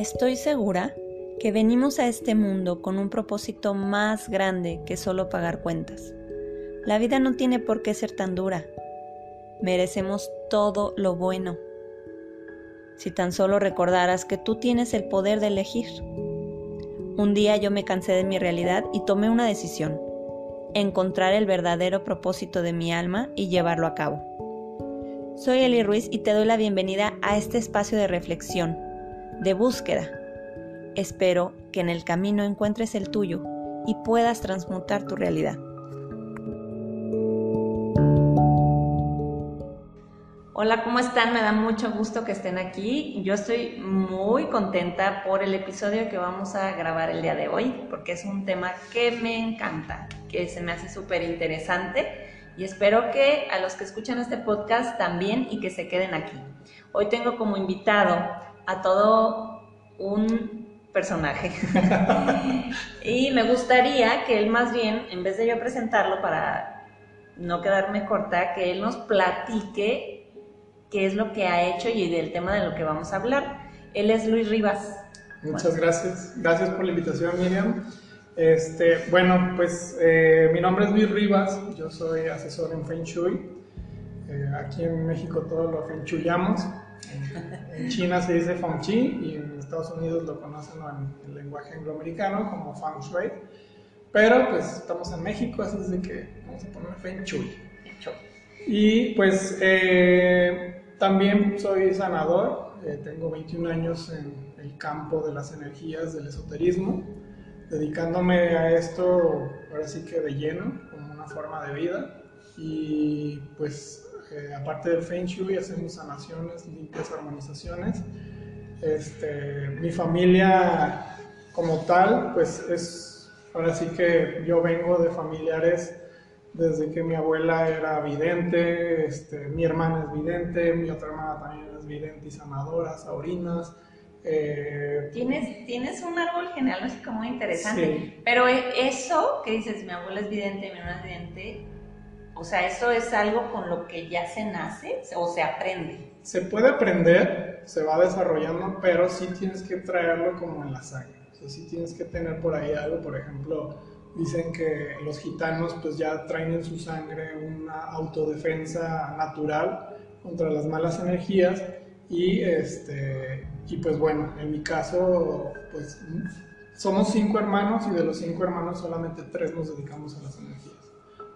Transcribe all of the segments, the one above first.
Estoy segura que venimos a este mundo con un propósito más grande que solo pagar cuentas. La vida no tiene por qué ser tan dura. Merecemos todo lo bueno. Si tan solo recordaras que tú tienes el poder de elegir. Un día yo me cansé de mi realidad y tomé una decisión. Encontrar el verdadero propósito de mi alma y llevarlo a cabo. Soy Eli Ruiz y te doy la bienvenida a este espacio de reflexión de búsqueda. Espero que en el camino encuentres el tuyo y puedas transmutar tu realidad. Hola, ¿cómo están? Me da mucho gusto que estén aquí. Yo estoy muy contenta por el episodio que vamos a grabar el día de hoy, porque es un tema que me encanta, que se me hace súper interesante y espero que a los que escuchan este podcast también y que se queden aquí. Hoy tengo como invitado a todo un personaje. y me gustaría que él más bien, en vez de yo presentarlo para no quedarme corta, que él nos platique qué es lo que ha hecho y del tema de lo que vamos a hablar. Él es Luis Rivas. Muchas gracias. Gracias por la invitación, Miriam. Este, bueno, pues eh, mi nombre es Luis Rivas, yo soy asesor en Feng Shui. Eh, aquí en México todo lo Feng En China se dice Feng Chi y en Estados Unidos lo conocen en el lenguaje angloamericano como Feng Shui. Pero pues estamos en México, así es de que vamos a poner Feng Shui. Y pues eh, también soy sanador, eh, tengo 21 años en el campo de las energías del esoterismo, dedicándome a esto ahora sí que de lleno, como una forma de vida. Y pues aparte del Feng Shui, hacemos sanaciones, limpias, armonizaciones. Este, mi familia como tal, pues es, ahora sí que yo vengo de familiares desde que mi abuela era vidente, este, mi hermana es vidente, mi otra hermana también es vidente y sanadora, saurinas. Eh, tienes, tienes un árbol genealógico muy interesante, pero eso que dices, mi abuela es vidente, mi hermana es vidente, o sea, ¿eso es algo con lo que ya se nace o se aprende? Se puede aprender, se va desarrollando, pero sí tienes que traerlo como en la sangre. O sea, sí tienes que tener por ahí algo, por ejemplo, dicen que los gitanos pues ya traen en su sangre una autodefensa natural contra las malas energías y este y pues bueno, en mi caso pues somos cinco hermanos y de los cinco hermanos solamente tres nos dedicamos a las energías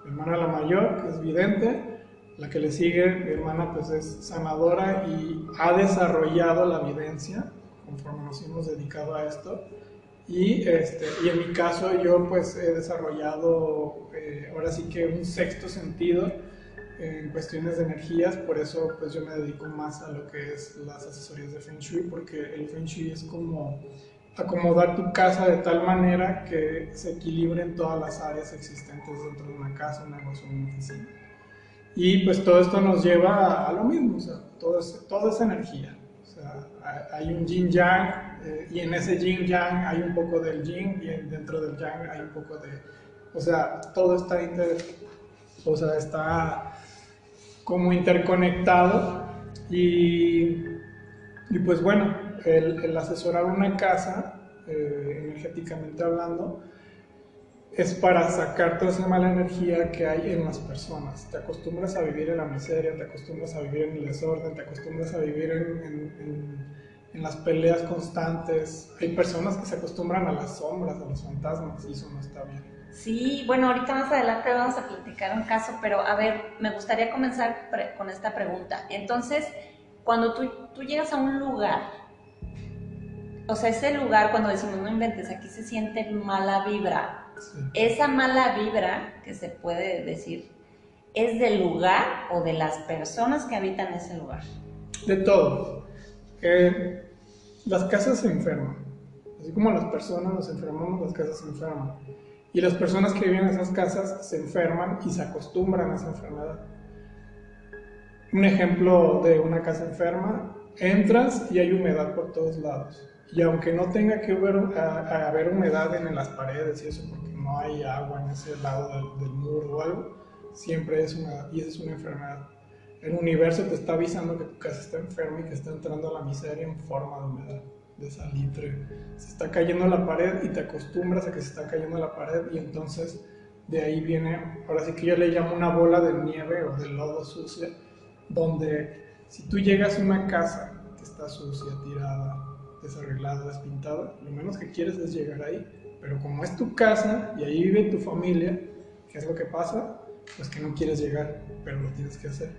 mi hermana la mayor, que es vidente, la que le sigue, mi hermana pues es sanadora y ha desarrollado la videncia conforme nos hemos dedicado a esto. Y, este, y en mi caso yo pues he desarrollado eh, ahora sí que un sexto sentido en cuestiones de energías, por eso pues yo me dedico más a lo que es las asesorías de Feng Shui, porque el Feng Shui es como acomodar tu casa de tal manera que se equilibren todas las áreas existentes dentro de una casa, un negocio, una oficina. Y pues todo esto nos lleva a, lo mismo, o sea, todo es, todo es energía. O sea, hay un yin yang eh, y en ese yin yang hay un poco del yin y dentro del yang hay un poco de... O sea, todo está, inter, o sea, está como interconectado y, y pues bueno, el, asesorar una casa, eh, energéticamente hablando, es para sacar toda esa mala energía que hay en las personas. Te acostumbras a vivir en la miseria, te acostumbras a vivir en el desorden, te acostumbras a vivir en, en, las peleas constantes. Hay personas que se acostumbran a las sombras, a los fantasmas, y eso no está bien. Sí, bueno, ahorita más adelante vamos a platicar un caso, pero a ver, me gustaría comenzar con esta pregunta. Entonces, cuando tú, tú llegas a un lugar, o sea, ese lugar cuando decimos no inventes, aquí se siente mala vibra. Esa mala vibra que se puede decir, ¿es del lugar o de las personas que habitan ese lugar? De todo. las casas se enferman. Así como las personas nos enfermamos, las casas se enferman. Y las personas que viven en esas casas se enferman y se acostumbran a esa enfermedad. Un ejemplo de una casa enferma, entras y hay humedad por todos lados y aunque no tenga que haber, humedad en las paredes y eso, porque no hay agua en ese lado del, muro o algo, siempre es una, y es una enfermedad. El universo te está avisando que tu casa está enferma y que está entrando a la miseria en forma de humedad. de salitre. Se está cayendo la pared y te acostumbras a que se está cayendo la pared y entonces de ahí viene, ahora sí que yo le llamo una bola de nieve o de lodo sucia, donde si tú llegas a una casa que está sucia, tirada, desarreglada, despintada, lo menos que quieres es llegar ahí. Pero como es tu casa y ahí vive tu familia, ¿qué es lo que pasa? Pues que no quieres llegar, pero lo tienes que hacer.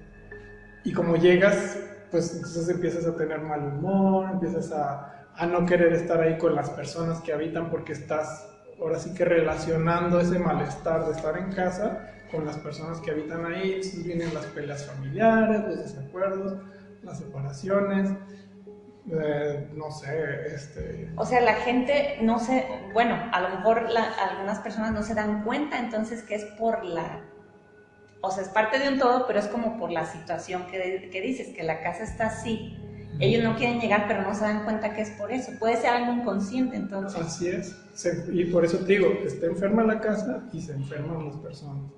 Y como llegas, pues entonces empiezas a tener mal humor, empiezas a, a no querer estar ahí con las personas que habitan porque estás ahora sí que relacionando ese malestar de estar en casa con las personas que habitan ahí, entonces vienen las peleas familiares, los desacuerdos, las separaciones, eh, no sé, este... O sea, la gente no se, bueno, a lo mejor algunas personas no se dan cuenta entonces que es por la, o sea, es parte de un todo, pero es como por la situación que, que dices, que la casa está así, ellos no quieren llegar, pero no se dan cuenta que es por eso. Puede ser algo inconsciente, entonces. Así es. y por eso te digo, está enferma la casa y se enferman las personas.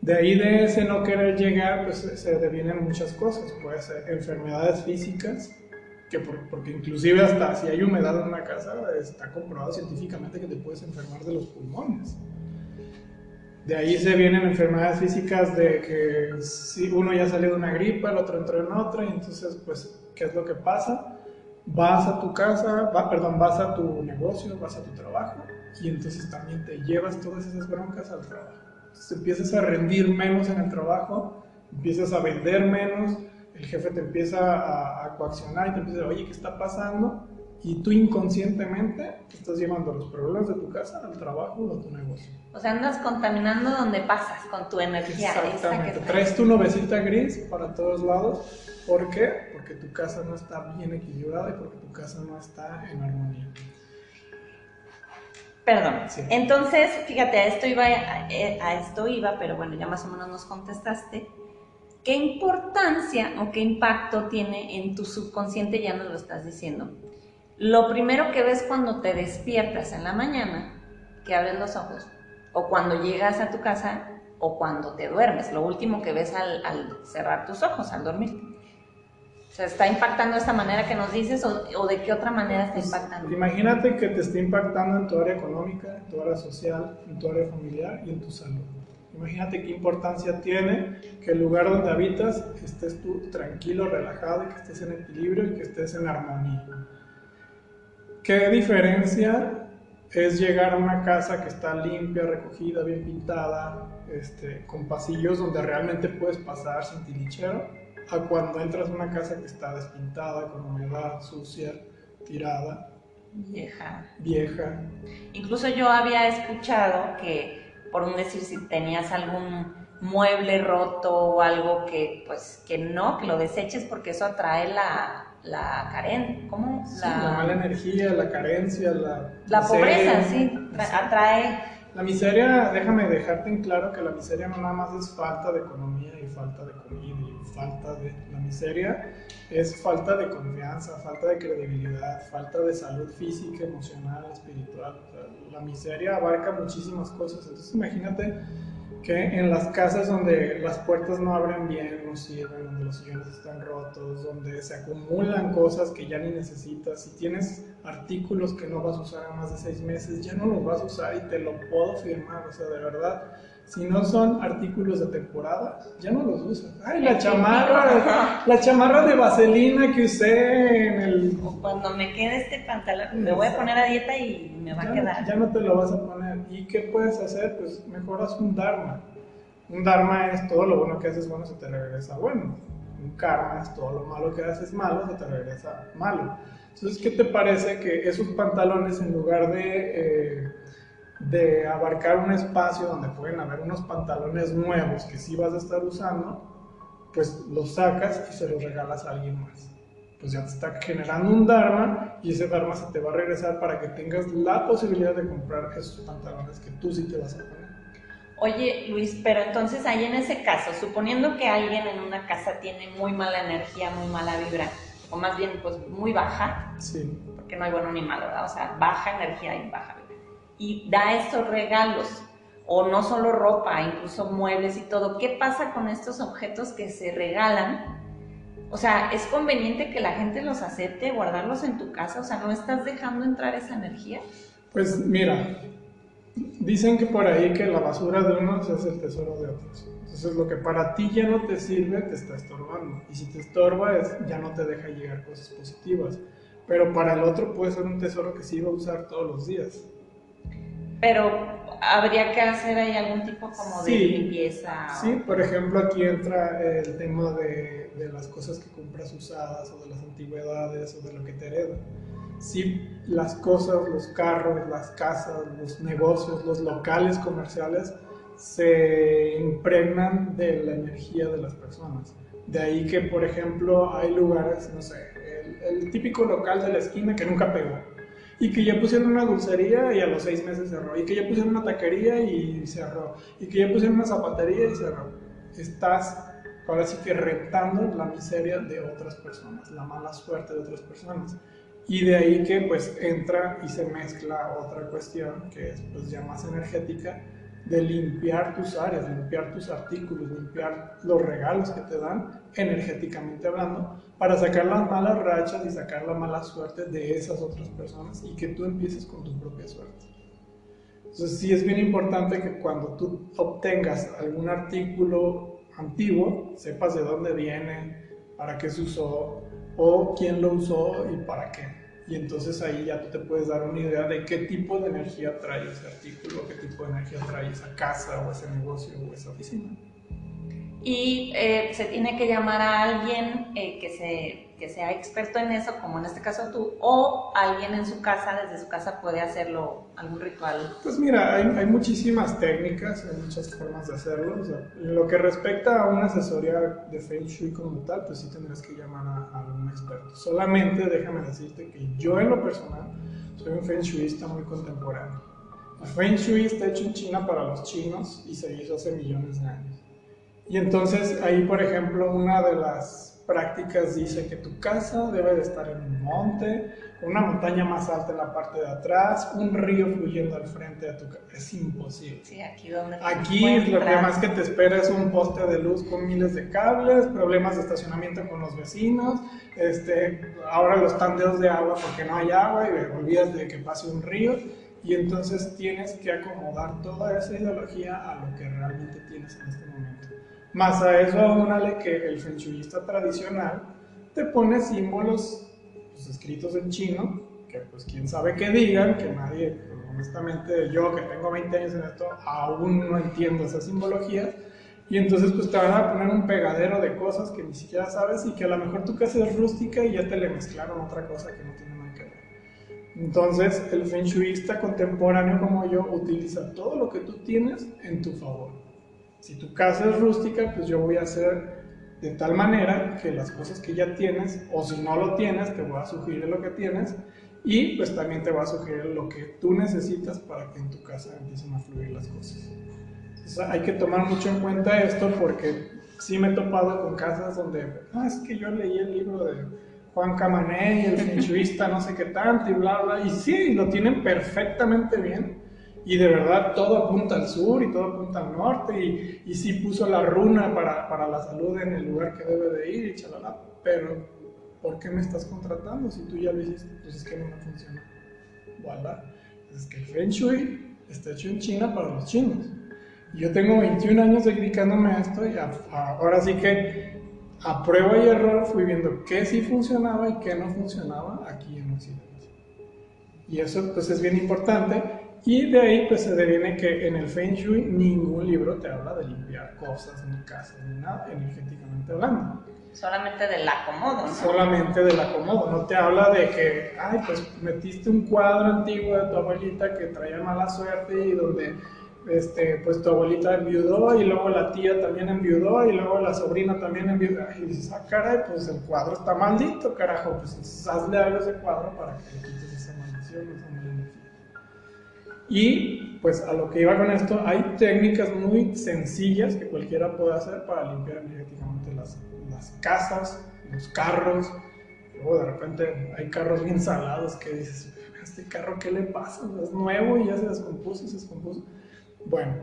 De ahí de ese no querer llegar, pues se devienen muchas cosas. Puede ser enfermedades físicas, que porque inclusive hasta si hay humedad en una casa, está comprobado científicamente que te puedes enfermar de los pulmones. De ahí se vienen enfermedades físicas de que si uno ya salió de una gripa, el otro entró en otra, y entonces pues ¿Qué es lo que pasa? Vas a tu casa, va, perdón, vas a tu negocio, vas a tu trabajo y entonces también te llevas todas esas broncas al trabajo. Entonces empiezas a rendir menos en el trabajo, empiezas a vender menos, el jefe te empieza a, a coaccionar y te empieza a decir, oye, ¿qué está pasando? y tú inconscientemente estás llevando los problemas de tu casa al trabajo o a tu negocio. O sea, andas contaminando donde pasas con tu energía. Exactamente. Traes tu nubecita gris para todos lados. ¿Por qué? Porque tu casa no está bien equilibrada y porque tu casa no está en armonía. Perdón. Entonces, fíjate, a esto iba, a esto iba, pero bueno, ya más o menos nos contestaste. ¿Qué importancia o qué impacto tiene en tu subconsciente? Ya nos lo estás diciendo lo primero que ves cuando te despiertas en la mañana, que abres los ojos, o cuando llegas a tu casa, o cuando te duermes, lo último que ves al, cerrar tus ojos, al dormir. O sea, ¿está impactando de esta manera que nos dices o, de qué otra manera está pues, impactando? Imagínate que te está impactando en tu área económica, en tu área social, en tu área familiar y en tu salud. Imagínate qué importancia tiene que el lugar donde habitas estés tú tranquilo, relajado, que estés en equilibrio y que estés en armonía. ¿Qué diferencia es llegar a una casa que está limpia, recogida, bien pintada, este, con pasillos donde realmente puedes pasar sin tilichero, a cuando entras a una casa que está despintada, con humedad, sucia, tirada? Vieja. Vieja. Incluso yo había escuchado que, por un decir, si tenías algún mueble roto o algo que, pues, que no, que lo deseches porque eso atrae la, la carencia, ¿cómo? La, la, mala energía, la carencia, la... La pobreza, sí, atrae... La miseria, déjame dejarte en claro que la miseria no nada más es falta de economía y falta de comida falta de... La miseria es falta de confianza, falta de credibilidad, falta de salud física, emocional, espiritual. la miseria abarca muchísimas cosas. Entonces imagínate que en las casas donde las puertas no abren bien, no sirven, donde los sillones están rotos, donde se acumulan cosas que ya ni necesitas, si tienes artículos que no vas a usar en más de seis meses, ya no los vas a usar y te lo puedo firmar, o sea, de verdad, si no son artículos de temporada, ya no los usas. Ay, la chamarra, la chamarra de vaselina que usé en el... Cuando me quede este pantalón, me voy a poner a dieta y me va a quedar. Ya no te lo vas a poner. ¿Y qué puedes hacer? Pues mejoras un dharma. Un dharma es todo lo bueno que haces bueno se te regresa bueno. Un karma es todo lo malo que haces malo se te regresa malo. Entonces, ¿qué te parece que esos pantalones en lugar de... Eh, de abarcar un espacio donde pueden haber unos pantalones nuevos que sí vas a estar usando, pues los sacas y se los regalas a alguien más. Pues ya te está generando un Dharma y ese Dharma se te va a regresar para que tengas la posibilidad de comprar esos pantalones que tú sí te vas a poner. Oye Luis, pero entonces ahí en ese caso, suponiendo que alguien en una casa tiene muy mala energía, muy mala vibra, o más bien pues muy baja, sí. porque no hay bueno ni malo, ¿verdad? O sea, baja energía y baja vibra y da estos regalos, o no solo ropa, incluso muebles y todo. ¿Qué pasa con estos objetos que se regalan o sea, ¿es conveniente que la gente los acepte, guardarlos en tu casa? O sea, ¿no estás dejando entrar esa energía? Pues mira, dicen que por ahí que la basura de unos es el tesoro de otros. Entonces lo que para ti ya no te sirve te está estorbando. Y si te estorba es, ya no te deja llegar cosas positivas. Pero para el otro puede ser un tesoro que sí va a usar todos los días. Pero habría que hacer ahí algún tipo como de limpieza. Sí, por ejemplo aquí entra el tema de, de, las cosas que compras usadas o de las antigüedades o de lo que te heredan. Si las cosas, los carros, las casas, los negocios, los locales comerciales se impregnan de la energía de las personas. De ahí que, por ejemplo, hay lugares, no sé, el, el típico local de la esquina que nunca pegó y que ya pusieron una dulcería y a los seis meses cerró, y que ya pusieron una taquería y cerró, y que ya pusieron una zapatería y cerró. Estás ahora sí que retando la miseria de otras personas, la mala suerte de otras personas. Y de ahí que pues entra y se mezcla otra cuestión que es pues ya más energética, de limpiar tus áreas, limpiar tus artículos, limpiar los regalos que te dan, energéticamente hablando, para sacar las malas rachas y sacar la mala suerte de esas otras personas y que tú empieces con tu propia suerte. Entonces sí es bien importante que cuando tú obtengas algún artículo antiguo, sepas de dónde viene, para qué se usó o quién lo usó y para qué y entonces ahí ya tú te puedes dar una idea de qué tipo de energía trae ese artículo, qué tipo de energía trae esa casa o ese negocio o esa oficina. Y eh, se tiene que llamar a alguien eh, que, se, que sea experto en eso, como en este caso tú, o alguien en su casa, desde su casa puede hacerlo, algún ritual. Pues mira, hay, hay muchísimas técnicas, hay muchas formas de hacerlo. O sea, en lo que respecta a una asesoría de Feng Shui como tal, pues sí tendrás que llamar a, algún experto. Solamente déjame decirte que yo en lo personal soy un Feng Shuiista muy contemporáneo. El Feng Shui está hecho en China para los chinos y se hizo hace millones de años. Y entonces ahí, por ejemplo, una de las prácticas dice que tu casa debe de estar en un monte, con una montaña más alta en la parte de atrás, un río fluyendo al frente de tu casa. Es imposible. Sí, aquí donde Aquí lo que más que te espera es un poste de luz con miles de cables, problemas de estacionamiento con los vecinos, este, ahora los tandeos de agua porque no hay agua y olvidas de que pase un río. Y entonces tienes que acomodar toda esa ideología a lo que realmente tienes en este. Más a eso aúnale que el fenchuista tradicional te pone símbolos pues, escritos en chino, que pues quién sabe qué digan, que nadie, pues, honestamente yo que tengo 20 años en esto, aún no entiendo esa simbología. Y entonces pues te van a poner un pegadero de cosas que ni siquiera sabes y que a lo mejor tu casa es rústica y ya te le mezclaron otra cosa que no tiene nada que ver. Entonces el feng shuiista contemporáneo como yo utiliza todo lo que tú tienes en tu favor. Si tu casa es rústica, pues yo voy a hacer de tal manera que las cosas que ya tienes, o si no lo tienes, te voy a sugerir lo que tienes, y pues también te voy a sugerir lo que tú necesitas para que en tu casa empiecen a fluir las cosas. Entonces hay que tomar mucho en cuenta esto porque sí me he topado con casas donde, ah, es que yo leí el libro de Juan Camané y el finchuista no sé qué tanto y bla, bla, y sí, lo tienen perfectamente bien, y de verdad todo apunta al sur y todo apunta al norte y, y sí puso la runa para, para, la salud en el lugar que debe de ir y chalala, pero ¿por qué me estás contratando si tú ya lo hiciste? Pues es que no me funciona. Voilà. Es que el Feng Shui está hecho en China para los chinos. Yo tengo 21 años dedicándome a esto y ahora sí que a prueba y error fui viendo qué sí funcionaba y qué no funcionaba aquí en Occidente. Y eso pues es bien importante y de ahí pues se deviene que en el Feng Shui ningún libro te habla de limpiar cosas, ni casas, ni nada, energéticamente hablando. Solamente del acomodo, ¿no? Solamente del acomodo, no te habla de que, ay, pues metiste un cuadro antiguo de tu abuelita que traía mala suerte y donde, este, pues tu abuelita enviudó y luego la tía también enviudó y luego la sobrina también enviudó. Y dices, ah, caray, pues el cuadro está maldito, carajo, pues hazle algo a ese cuadro para que le quites esa maldición, esa maldición. Y pues a lo que iba con esto, hay técnicas muy sencillas que cualquiera puede hacer para limpiar energéticamente las, las casas, los carros. Luego de repente hay carros bien salados que dices, ¿este carro qué le pasa? Es nuevo y ya se descompuso, se descompuso. Bueno,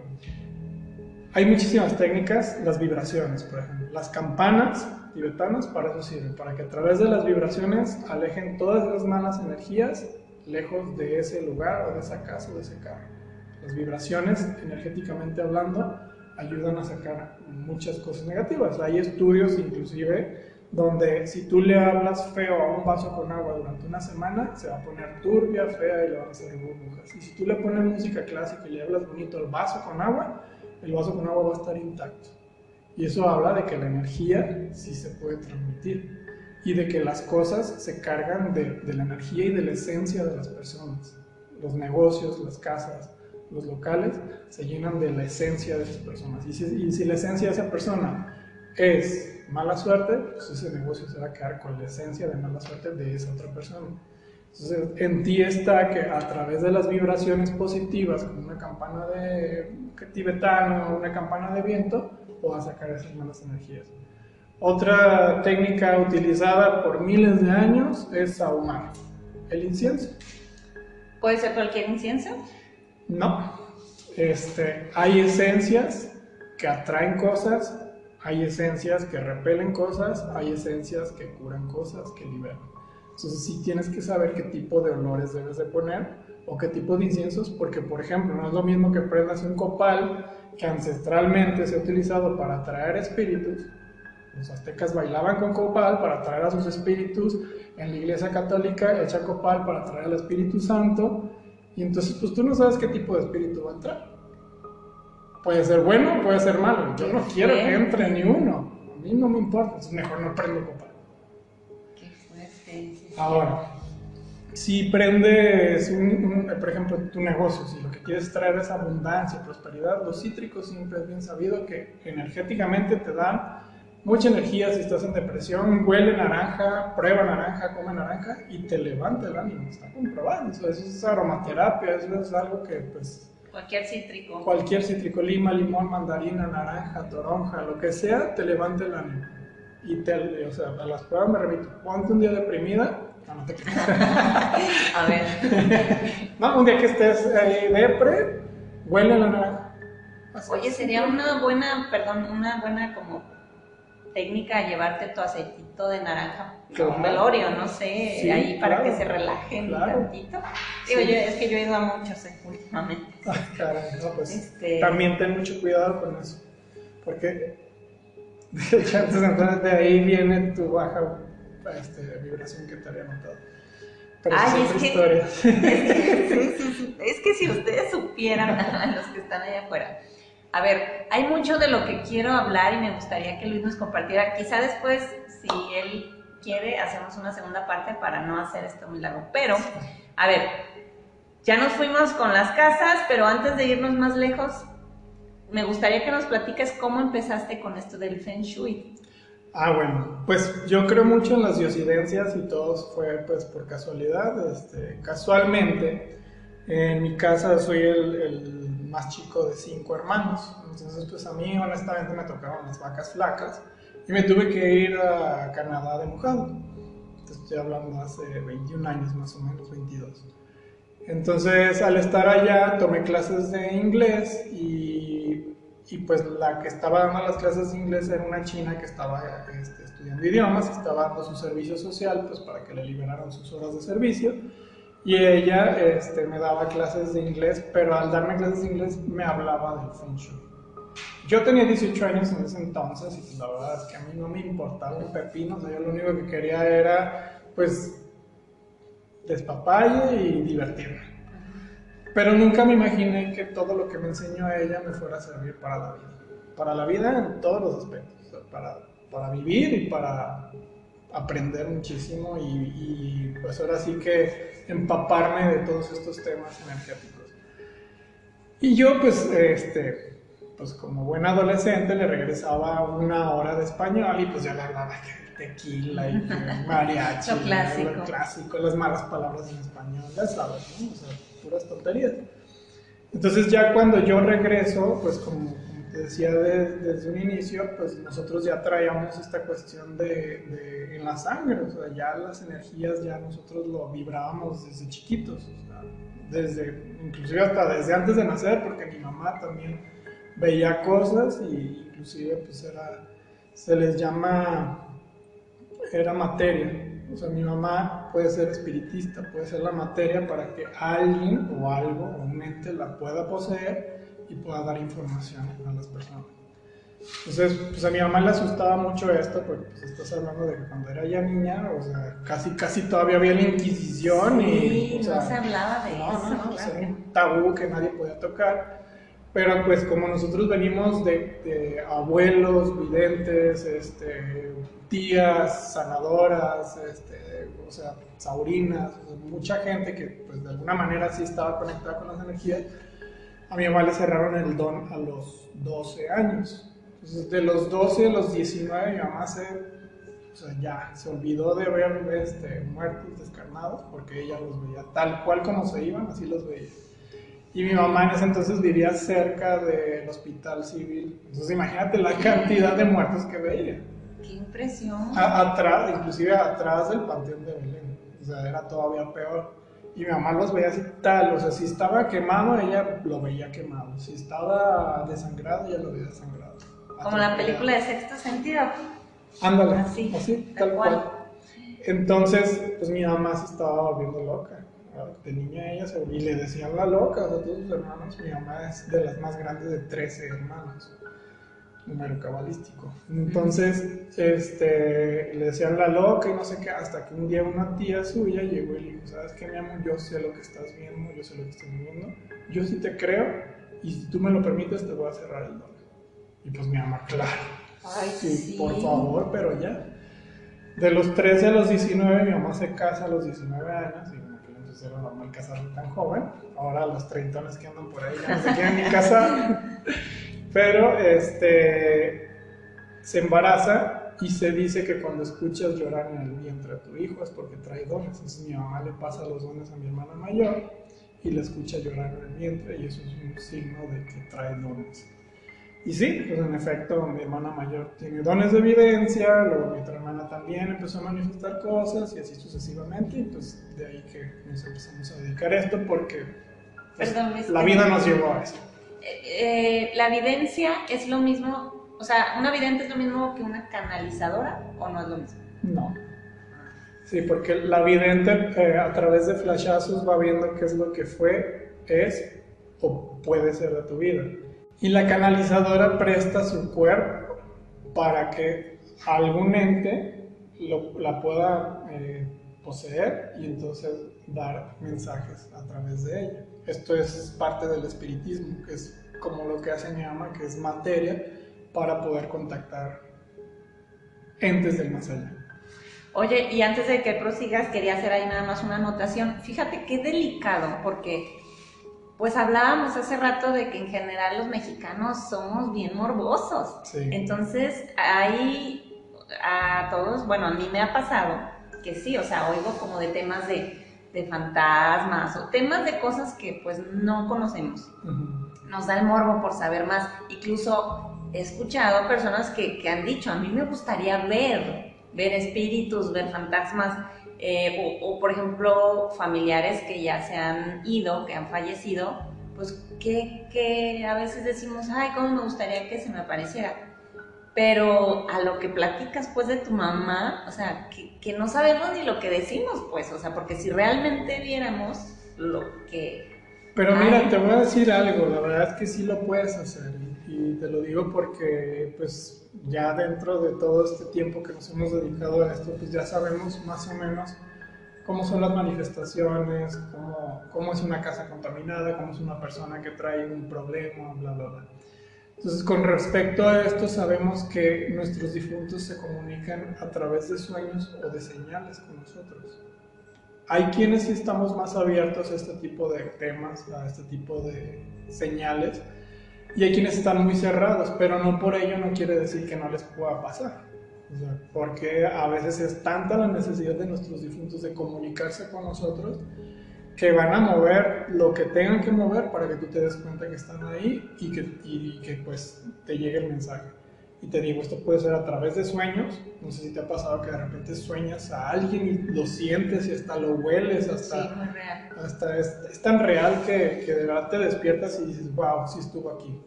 hay muchísimas técnicas, las vibraciones, por ejemplo. las campanas tibetanas para eso sirven, para que a través de las vibraciones alejen todas las malas energías lejos de ese lugar o de esa casa o de ese carro. Las vibraciones, energéticamente hablando, ayudan a sacar muchas cosas negativas. Hay estudios inclusive donde si tú le hablas feo a un vaso con agua durante una semana, se va a poner turbia, fea y le van a hacer burbujas. Y si tú le pones música clásica y le hablas bonito al vaso con agua, el vaso con agua va a estar intacto. Y eso habla de que la energía sí se puede transmitir y de que las cosas se cargan de, de la energía y de la esencia de las personas. Los negocios, las casas, los locales se llenan de la esencia de esas personas. Y si, y si la esencia de esa persona es mala suerte, pues ese negocio se va a quedar con la esencia de mala suerte de esa otra persona. Entonces, en ti está que a través de las vibraciones positivas, como una campana de tibetano, una campana de viento, puedas sacar esas malas energías. Otra técnica utilizada por miles de años es ahumar el incienso. ¿Puede ser cualquier incienso? No. Este, hay esencias que atraen cosas, hay esencias que repelen cosas, hay esencias que curan cosas, que liberan. Entonces sí tienes que saber qué tipo de olores debes de poner o qué tipo de inciensos, porque por ejemplo no es lo mismo que prendas un copal que ancestralmente se ha utilizado para atraer espíritus. Los aztecas bailaban con copal para atraer a sus espíritus, en la iglesia católica echa copal para atraer al Espíritu Santo, y entonces pues tú no sabes qué tipo de espíritu va a entrar. Puede ser bueno, puede ser malo. Yo no quiero que entre ni uno. A mí no me importa, es mejor no prendo copal. Qué fuerte. Ahora, si prendes, un, por ejemplo, tu negocio, si lo que quieres traer es abundancia, prosperidad, los cítricos siempre es bien sabido que energéticamente te dan mucha energía si estás en depresión, huele naranja, prueba naranja, come naranja y te levanta el ánimo, está comprobado, eso, eso es aromaterapia, eso es algo que pues Cualquier cítrico. cualquier cítrico, lima, limón, mandarina, naranja, toronja, lo que sea, te levanta el ánimo. Y te, o sea, a las pruebas me remito, ponte un día deprimida, no, no te. A ver. no, un día que estés depre, huele la naranja. Así. Oye, sería una buena, perdón, una buena como técnica llevarte tu aceitito de naranja Claro. un velorio, no sé, Sí, ahí para claro. que se relajen Claro. un tantito. Digo, Sí. yo, es que yo he ido a muchos eh, últimamente. Ah, caray, no, pues Este- también ten mucho cuidado con eso. Porque de hecho, antes de ahí viene tu baja este, vibración que te había notado. Pero Ay, es que- sí. Es que si ustedes supieran, los que están allá afuera. A ver, hay mucho de lo que quiero hablar y me gustaría que Luis nos compartiera. Quizá después, si él quiere, hacemos una segunda parte para no hacer esto muy largo. Pero, a ver, ya nos fuimos con las casas, pero antes de irnos más lejos, me gustaría que nos platiques cómo empezaste con esto del Feng Shui. Ah, bueno, pues yo creo mucho en las diosidencias y todo fue pues por casualidad. Este, casualmente, en mi casa soy el, el más chico de cinco hermanos. Entonces, pues a mí honestamente me tocaron las vacas flacas y me tuve que ir a Canadá de mojado. Te estoy hablando hace 21 años más o menos, 22. Entonces, al estar allá, tomé clases de inglés y, y, pues la que estaba dando las clases de inglés era una china que estaba este, estudiando idiomas, estaba dando su servicio social pues para que le liberaran sus horas de servicio. Y ella este, me daba clases de inglés, pero al darme clases de inglés me hablaba del Feng Shui. Yo tenía 18 años en ese entonces y la verdad es que a mí no me importaba un pepino, o sea, yo lo único que quería era pues despapalle y divertirme. Pero nunca me imaginé que todo lo que me enseñó a ella me fuera a servir para la vida. Para la vida en todos los aspectos. para, para vivir y para aprender muchísimo y, y, pues ahora sí que empaparme de todos estos temas energéticos. Y yo pues, este, pues como buen adolescente le regresaba una hora de español y pues ya le hablaba que tequila y que mariachi, Lo clásico. lo clásico, las malas palabras en español, ya sabes, ¿no? O sea, puras tonterías. Entonces ya cuando yo regreso, pues como, decía de- desde un inicio, pues nosotros ya traíamos esta cuestión de, de- en la sangre, o sea, ya las energías ya nosotros lo vibrábamos desde chiquitos, o sea, desde, inclusive hasta desde antes de nacer, porque mi mamá también veía cosas y inclusive pues era se les llama, era materia. O sea, mi mamá puede ser espiritista, puede ser la materia para que alguien o algo o un ente la pueda poseer y pueda dar información a las personas. Entonces, pues a mi mamá le asustaba mucho esto, porque pues, estás hablando de que cuando era ya niña, o sea, casi, casi todavía había la Inquisición y... O sea, no se hablaba de no, eso. No, no, claro. era un tabú que nadie podía tocar. Pero pues como nosotros venimos de, de abuelos, videntes, este, tías, sanadoras, este, o sea, saurinas, o sea, mucha gente que pues de alguna manera sí estaba conectada con las energías, a mi mamá le cerraron el don a los 12 años. Entonces, de los 12 a los 19, mi mamá se, o sea, ya se olvidó de ver este, muertos descarnados, porque ella los veía tal cual como se iban, así los veía. Y mi mamá en ese entonces vivía cerca del hospital civil. Entonces, imagínate la cantidad de muertos que veía. Qué impresión. A- atrás, inclusive atrás del Panteón de Belén. O sea, era todavía peor. Y mi mamá los veía así tal, o sea, si estaba quemado, ella lo veía quemado. Si estaba desangrado, ella lo veía desangrado. Como la película de Sexto Sentido. Ándale, Así, así, tal cual. cual. Entonces, pues mi mamá se estaba volviendo loca. De niña ella se y le decían la loca, o sea, todos sus hermanos. Mi mamá es de las más grandes de 13 hermanos, número cabalístico. Entonces, este, le decían la loca y no sé qué, hasta que un día una tía suya llegó y le dijo, ¿sabes qué, mi amor? Yo sé lo que estás viendo, yo sé lo que estás viviendo, yo sí te creo y si tú me lo permites te voy a cerrar el don. Y pues mi mamá, claro. Ay, Sí, sí. por favor, pero ya. De los 13 a los 19, mi mamá se casa a los 19 años, y entonces era normal casarse tan joven. Ahora los 30 que andan por ahí ya no se quieren ni casar. Pero este, se embaraza y se dice que cuando escuchas llorar en el vientre a tu hijo es porque trae dones. Entonces mi mamá le pasa los dones a mi hermana mayor y la escucha llorar en el vientre y eso es un signo de que trae dones. Y sí, pues en efecto, mi hermana mayor tiene dones de evidencia, luego mi otra hermana también empezó a manifestar cosas y así sucesivamente, y pues de ahí que nos empezamos a dedicar a esto porque pues, Perdón, la vida nos llevó a eso. Eh, la evidencia es lo mismo, o sea, una vidente es lo mismo que una canalizadora o no es lo mismo. No. Sí, porque la vidente eh, a través de flashazos va viendo qué es lo que fue, es o puede ser de tu vida. Y la canalizadora presta su cuerpo para que algún ente lo- la pueda eh, poseer y entonces dar mensajes a través de ella. Esto es parte del espiritismo, que es como lo que hace mi ama, que es materia para poder contactar entes del más allá. Oye, y antes de que prosigas, quería hacer ahí nada más una anotación. Fíjate qué delicado, porque pues hablábamos hace rato de que en general los mexicanos somos bien morbosos. Sí. Entonces, ahí a todos, bueno, a mí me ha pasado que sí, o sea, oigo como de temas de, de fantasmas o temas de cosas que pues no conocemos. Nos da el morbo por saber más. Incluso he escuchado personas que, que han dicho, a mí me gustaría ver, ver espíritus, ver fantasmas, eh, o, o, por ejemplo familiares que ya se han ido, que han fallecido, pues que, que a veces decimos, ay, cómo me gustaría que se me apareciera. Pero a lo que platicas pues de tu mamá, o sea, que, que no sabemos ni lo que decimos, pues, o sea, porque si realmente viéramos lo que... Pero mira, te voy a decir algo, la verdad es que sí lo puedes hacer y, y te lo digo porque pues ya dentro de todo este tiempo que nos hemos dedicado a esto, pues ya sabemos más o menos cómo son las manifestaciones, cómo, cómo es una casa contaminada, cómo es una persona que trae un problema, bla, bla, bla. Entonces, con respecto a esto, sabemos que nuestros difuntos se comunican a través de sueños o de señales con nosotros. Hay quienes sí estamos más abiertos a este tipo de temas, a este tipo de señales, y hay quienes están muy cerrados, pero no por ello no quiere decir que no les pueda pasar. Porque a veces es tanta la necesidad de nuestros difuntos de comunicarse con nosotros que van a mover lo que tengan que mover para que tú te des cuenta que están ahí y que, y que pues te llegue el mensaje. Y te digo, esto puede ser a través de sueños. No sé si te ha pasado que de repente sueñas a alguien y lo sientes y hasta lo hueles, hasta, Sí, muy real. hasta es, es tan real que, que de verdad te despiertas y dices, wow, sí estuvo aquí.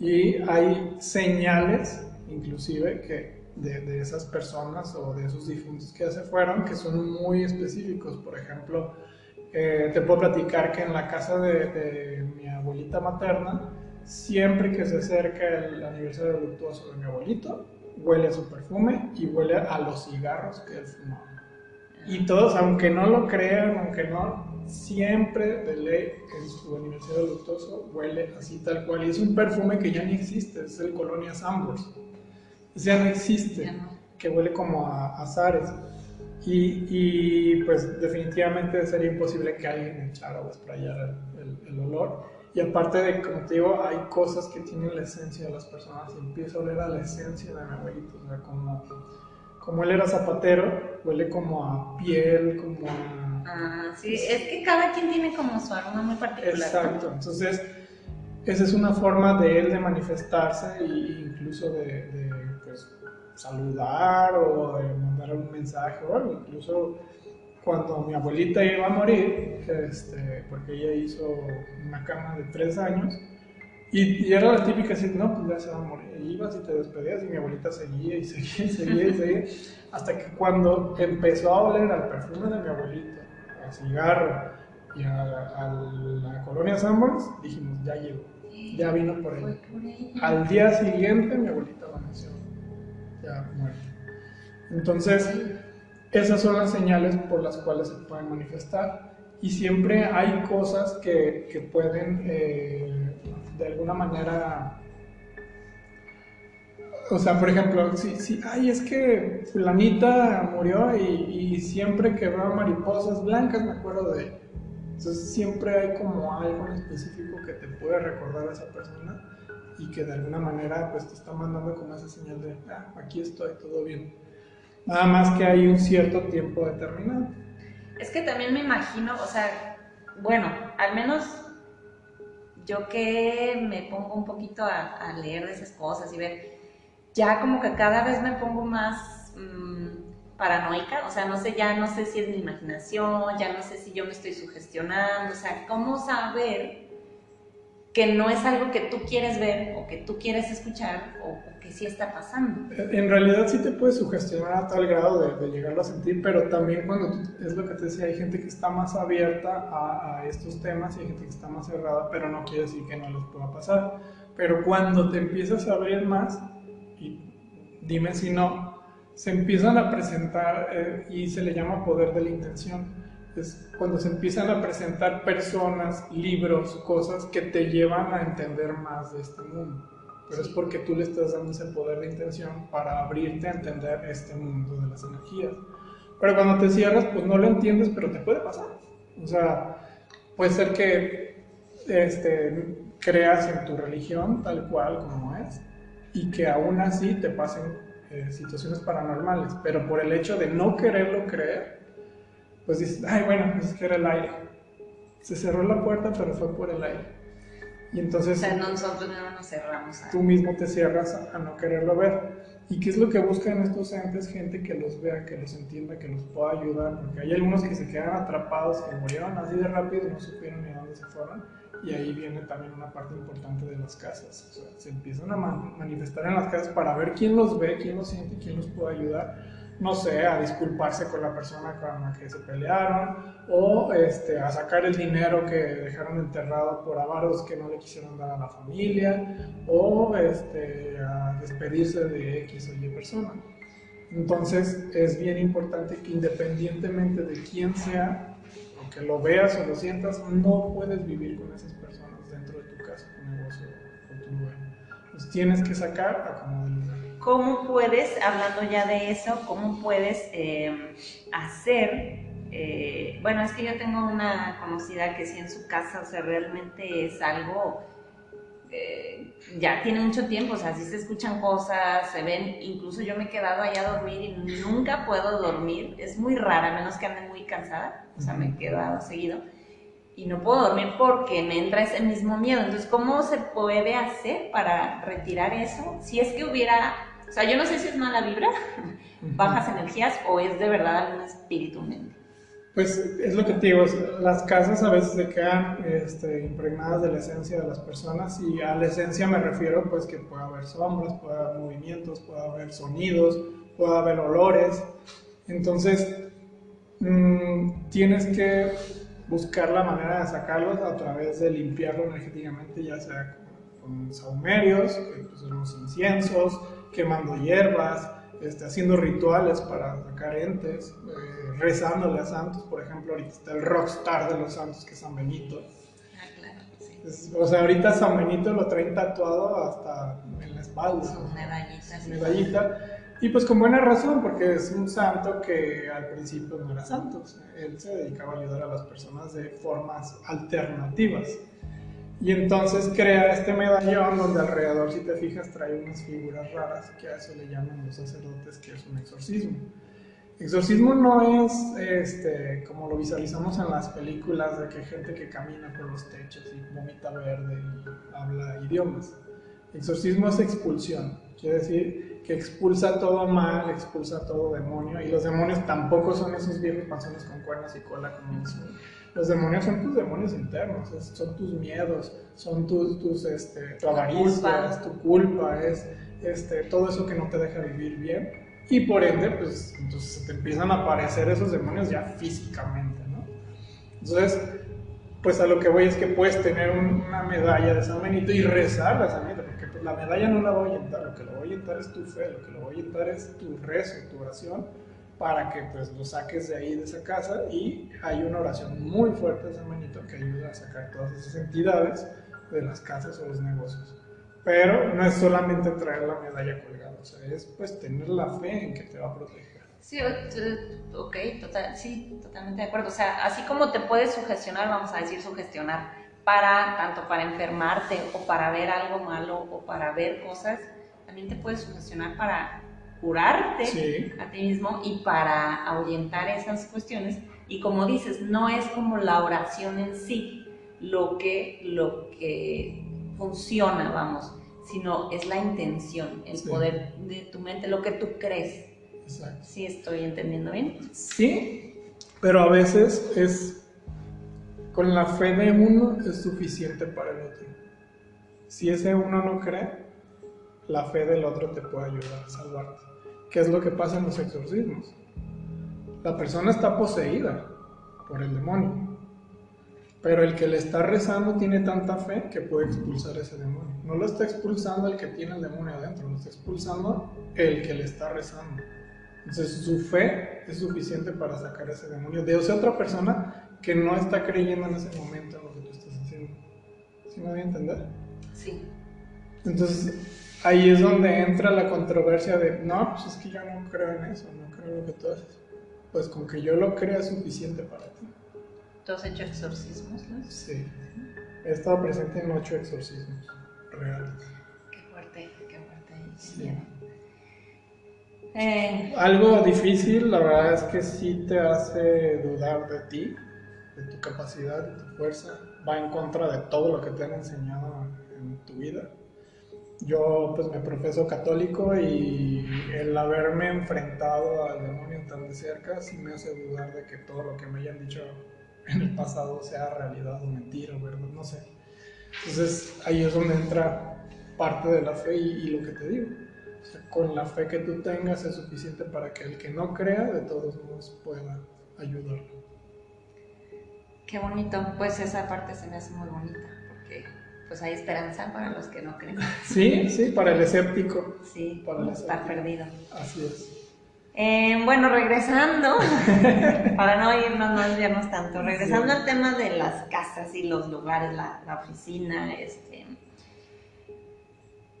Y hay señales inclusive, que de, esas personas o de esos difuntos que ya se fueron, que son muy específicos. Por ejemplo, eh, te puedo platicar que en la casa de, mi abuelita materna, siempre que se acerca el aniversario luctuoso de mi abuelito, huele a su perfume y huele a los cigarros que él fumaba. Y todos, aunque no lo crean, aunque no, siempre de ley en su aniversario luctuoso huele así tal cual. Y es un perfume que ya ni existe, es el Colonia Sambors. Ya no existe, que huele como a azares. Y, y, pues definitivamente sería imposible que alguien echara o sprayara el, el, olor. Y aparte de, como te digo, hay cosas que tienen la esencia de las personas. Y empiezo a oler a la esencia de mi abuelito. O sea, como, como él era zapatero, huele como a piel, como a... Ah, sí, es que cada quien tiene como su aroma muy particular. Exacto, entonces esa es una forma de él de manifestarse e incluso de saludar o de mandar un mensaje o algo. Incluso cuando mi abuelita iba a morir, este, porque ella hizo una cama de tres años, y, era la típica así, no, pues ya se va a morir. Y ibas y te despedías y mi abuelita seguía y seguía y seguía y seguía. Hasta que cuando empezó a oler al perfume de mi abuelita, al cigarro y a, la colonia Sanborns, dijimos, ya llegó, ya vino por ella. Al día siguiente mi abuelita amaneció entonces, esas son las señales por las cuales se pueden manifestar. Y siempre hay cosas que, que pueden, eh, de alguna manera, o sea, por ejemplo, si, si ay, es que fulanita murió y, siempre que veo mariposas blancas me acuerdo de Entonces siempre hay como algo en específico que te puede recordar a esa persona y que de alguna manera pues te está mandando como esa señal de, ah, aquí estoy, todo bien. Nada más que hay un cierto tiempo determinado. Es que también me imagino, o sea, bueno, al menos yo que me pongo un poquito a, leer de esas cosas y ver, ya como que cada vez me pongo más mm, paranoica, o sea, no sé, ya no sé si es mi imaginación, ya no sé si yo me estoy sugestionando, o sea, ¿cómo saber que no es algo que tú quieres ver o que tú quieres escuchar o, que sí está pasando. En realidad sí te puedes sugestionar a tal grado de, llegarlo a sentir, pero también cuando es lo que te decía, hay gente que está más abierta a, estos temas y hay gente que está más cerrada, pero no quiere decir que no les pueda pasar. Pero cuando te empiezas a abrir más, y dime si no, se empiezan a presentar eh, y se le llama poder de la intención es cuando se empiezan a presentar personas, libros, cosas que te llevan a entender más de este mundo. Pero es porque tú le estás dando ese poder de intención para abrirte a entender este mundo de las energías. Pero cuando te cierras, pues no lo entiendes, pero te puede pasar. O sea, puede ser que este, creas en tu religión tal cual como es y que aún así te pasen eh, situaciones paranormales, pero por el hecho de no quererlo creer, pues dices, ay, bueno, pues es que era el aire. Se cerró la puerta, pero fue por el aire. Y entonces... O sea, nosotros no nos cerramos. Tú mismo te cierras a, no quererlo ver. ¿Y qué es lo que buscan estos entes? Gente que los vea, que los entienda, que los pueda ayudar. Porque hay algunos que se quedan atrapados, que murieron así de rápido y no supieron ni a dónde se fueron. Y ahí viene también una parte importante de las casas. O sea, se empiezan a manifestar en las casas para ver quién los ve, quién los siente, quién los puede ayudar no sé, a disculparse con la persona con la que se pelearon o este, a sacar el dinero que dejaron enterrado por avaros que no le quisieron dar a la familia o este, a despedirse de X o Y persona. Entonces es bien importante que independientemente de quién sea, aunque lo veas o lo sientas, no puedes vivir con esas personas dentro de tu casa, tu negocio o tu lugar. Pues tienes que sacar a como ¿Cómo puedes, hablando ya de eso, cómo puedes eh, hacer? Eh, bueno, es que yo tengo una conocida que sí en su casa, o sea, realmente es algo, eh, ya tiene mucho tiempo, o sea, sí se escuchan cosas, se ven, incluso yo me he quedado allá a dormir y nunca puedo dormir, es muy rara, a menos que ande muy cansada, o sea, me he quedado seguido y no puedo dormir porque me entra ese mismo miedo. Entonces, ¿cómo se puede hacer para retirar eso? Si es que hubiera o sea, yo no sé si es mala vibra, bajas energías o es de verdad algún espíritu mente. Pues es lo que te digo, las casas a veces se quedan este, impregnadas de la esencia de las personas y a la esencia me refiero pues que puede haber sombras, puede haber movimientos, puede haber sonidos, puede haber olores. Entonces mmm, tienes que buscar la manera de sacarlos a través de limpiarlo energéticamente, ya sea con, con saumerios, que pues, los inciensos, quemando hierbas, este, haciendo rituales para sacar entes, eh, rezándole a santos. Por ejemplo, ahorita está el rockstar de los santos, que es San Benito. Ah, claro, sí. Es- o sea, ahorita San Benito lo traen tatuado hasta en la espalda. Sus medallitas. sí. medallita. Y pues con buena razón, porque es un santo que al principio no era santo. Él se dedicaba a ayudar a las personas de formas alternativas. Y entonces crea este medallón donde alrededor, si te fijas, trae unas figuras raras que a eso le llaman los sacerdotes, que es un exorcismo. Exorcismo no es este, como lo visualizamos en las películas de que gente que camina por los techos y vomita verde y habla idiomas. Exorcismo es expulsión, quiere decir que expulsa todo mal, expulsa todo demonio, y los demonios tampoco son esos viejos panzones con cuernos y cola como dicen. Los demonios son tus demonios internos, es- son tus miedos, son tus, tus este, tu avaricia, tu culpa, es este, todo eso que no te deja vivir bien. Y por ende, pues entonces se te empiezan a aparecer esos demonios ya físicamente, ¿no? Entonces, pues a lo que voy es que puedes tener un- una medalla de San Benito y rezar a San Benito, porque pues, la medalla no la voy a ayentar, lo que lo voy a ayentar es tu fe, lo que lo voy a ayentar es tu rezo, tu oración, para que pues lo saques de ahí, de esa casa, y hay una oración muy fuerte de San Benito que ayuda a sacar todas esas entidades de las casas o los negocios. Pero no es solamente traer la medalla colgada, o sea, es pues tener la fe en que te va a proteger. Sí, o- ok, total, sí, totalmente de acuerdo. O sea, así como te puedes sugestionar, vamos a decir sugestionar, para tanto para enfermarte o para ver algo malo o para ver cosas, también te puedes sugestionar para curarte Sí, a ti mismo y para ahuyentar esas cuestiones. Y como dices, no es como la oración en sí lo que, lo que funciona, vamos, sino es la intención, el Sí. poder de tu mente, lo que tú crees. exacto. Sí, estoy entendiendo bien. Sí, pero a veces es con la fe de uno es suficiente para el otro. Si ese uno no cree, la fe del otro te puede ayudar a salvarte. ¿Qué es lo que pasa en los exorcismos? La persona está poseída por el demonio, pero el que le está rezando tiene tanta fe que puede expulsar ese demonio. No lo está expulsando el que tiene el demonio adentro, lo está expulsando el que le está rezando. Entonces su fe es suficiente para sacar ese demonio de esa otra persona que no está creyendo en ese momento en lo que tú estás haciendo. ¿Sí me voy a entender? Sí. Entonces ahí es donde entra la controversia de, no, pues es que yo no creo en eso, no creo en lo que tú haces. Pues con que yo lo crea es suficiente para ti. ¿Tú has hecho exorcismos? Sí. He estado presente en ocho exorcismos reales. Qué fuerte, qué fuerte. Sí. Eh, Algo difícil, la verdad es que sí te hace dudar de ti, de tu capacidad, de tu fuerza. Va en contra de todo lo que te han enseñado en tu vida. Yo pues me profeso católico y el haberme enfrentado al demonio tan de cerca sí me hace dudar de que todo lo que me hayan dicho en el pasado sea realidad o mentira verdad, no sé. Entonces ahí es donde entra parte de la fe y, lo que te digo. Con la fe que tú tengas es suficiente para que el que no crea de todos modos pueda ayudarlo. qué bonito. Pues esa parte se me hace muy bonita, pues hay esperanza para los que no creen. Sí, sí, para el escéptico. Sí, Para el estar perdido. Así es. Eh, bueno, regresando, para no irnos, no desviarnos tanto, regresando Sí. al tema de las casas y los lugares, la, la oficina, este,